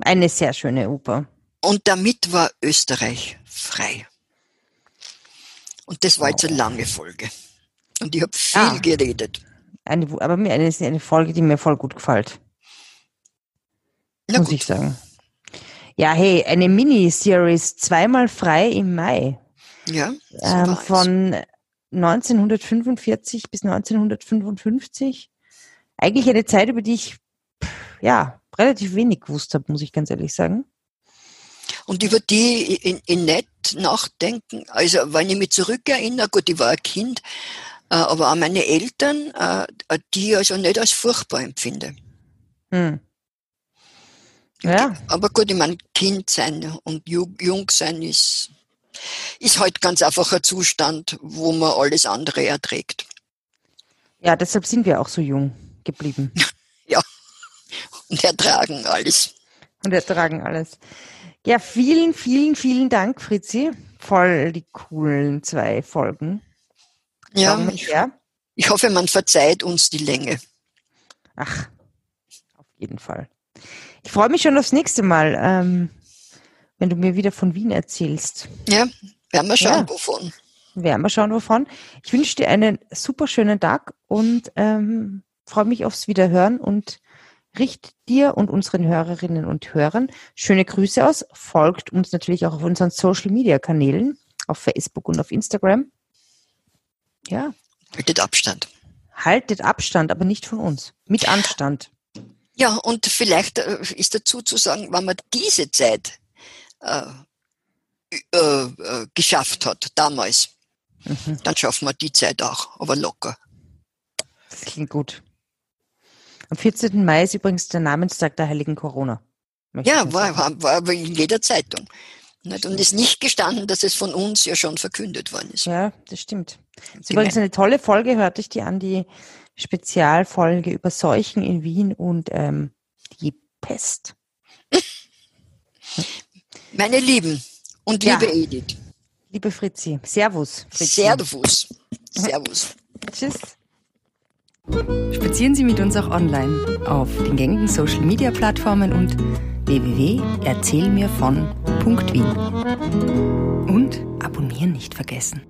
S1: Eine sehr schöne Oper.
S2: Und damit war Österreich frei. Und das war jetzt eine lange Folge. Und ich habe viel ah, geredet.
S1: Eine, aber mir eine, eine Folge, die mir voll gut gefällt. Na muss gut. ich sagen. Ja, hey, eine Miniseries zweimal frei im Mai.
S2: Ja.
S1: Ähm, von 1945 bis 1955. Eigentlich eine Zeit, über die ich ja relativ wenig gewusst habe, muss ich ganz ehrlich sagen.
S2: Und über die in, in nett nachdenken, also wenn ich mich zurückerinnere, gut, ich war ein Kind, äh, aber an meine Eltern, äh, die ich also nicht als furchtbar empfinde. Hm. Ja. Aber gut, ich meine, Kind sein und jung sein ist ist halt ganz einfach ein Zustand, wo man alles andere erträgt.
S1: Ja, deshalb sind wir auch so jung geblieben.
S2: ja, und ertragen alles.
S1: Und ertragen alles. Ja, vielen, vielen, vielen Dank, Fritzi. Voll die coolen zwei Folgen.
S2: Ja, ich, ich hoffe, man verzeiht uns die Länge.
S1: Ach, auf jeden Fall. Ich freue mich schon aufs nächste Mal. Ähm, wenn du mir wieder von Wien erzählst.
S2: Ja, werden wir schauen, ja. wovon.
S1: Werden wir schauen, wovon. Ich wünsche dir einen super schönen Tag und ähm, freue mich aufs Wiederhören und richte dir und unseren Hörerinnen und Hörern schöne Grüße aus. Folgt uns natürlich auch auf unseren Social Media Kanälen, auf Facebook und auf Instagram. Ja.
S2: Haltet Abstand.
S1: Haltet Abstand, aber nicht von uns. Mit Anstand.
S2: Ja, und vielleicht äh, ist dazu zu sagen, wenn man diese Zeit äh, äh, äh, geschafft hat, damals. Mhm. Dann schaffen wir die Zeit auch, aber locker.
S1: Das klingt gut. Am 14. Mai ist übrigens der Namenstag der heiligen Corona.
S2: Ja, war, war, war in jeder Zeitung. Nicht? Und ist nicht gestanden, dass es von uns ja schon verkündet worden ist.
S1: Ja, das stimmt. Das ist übrigens eine tolle Folge, hörte ich die an, die Spezialfolge über Seuchen in Wien und ähm, die Pest.
S2: Meine Lieben und liebe ja. Edith.
S1: Liebe Fritzi. Servus. Fritzi.
S2: Servus. Servus.
S1: Tschüss. Spazieren Sie mit uns auch online auf den gängigen Social Media Plattformen und www.erzählmirvon.wien. Und abonnieren nicht vergessen.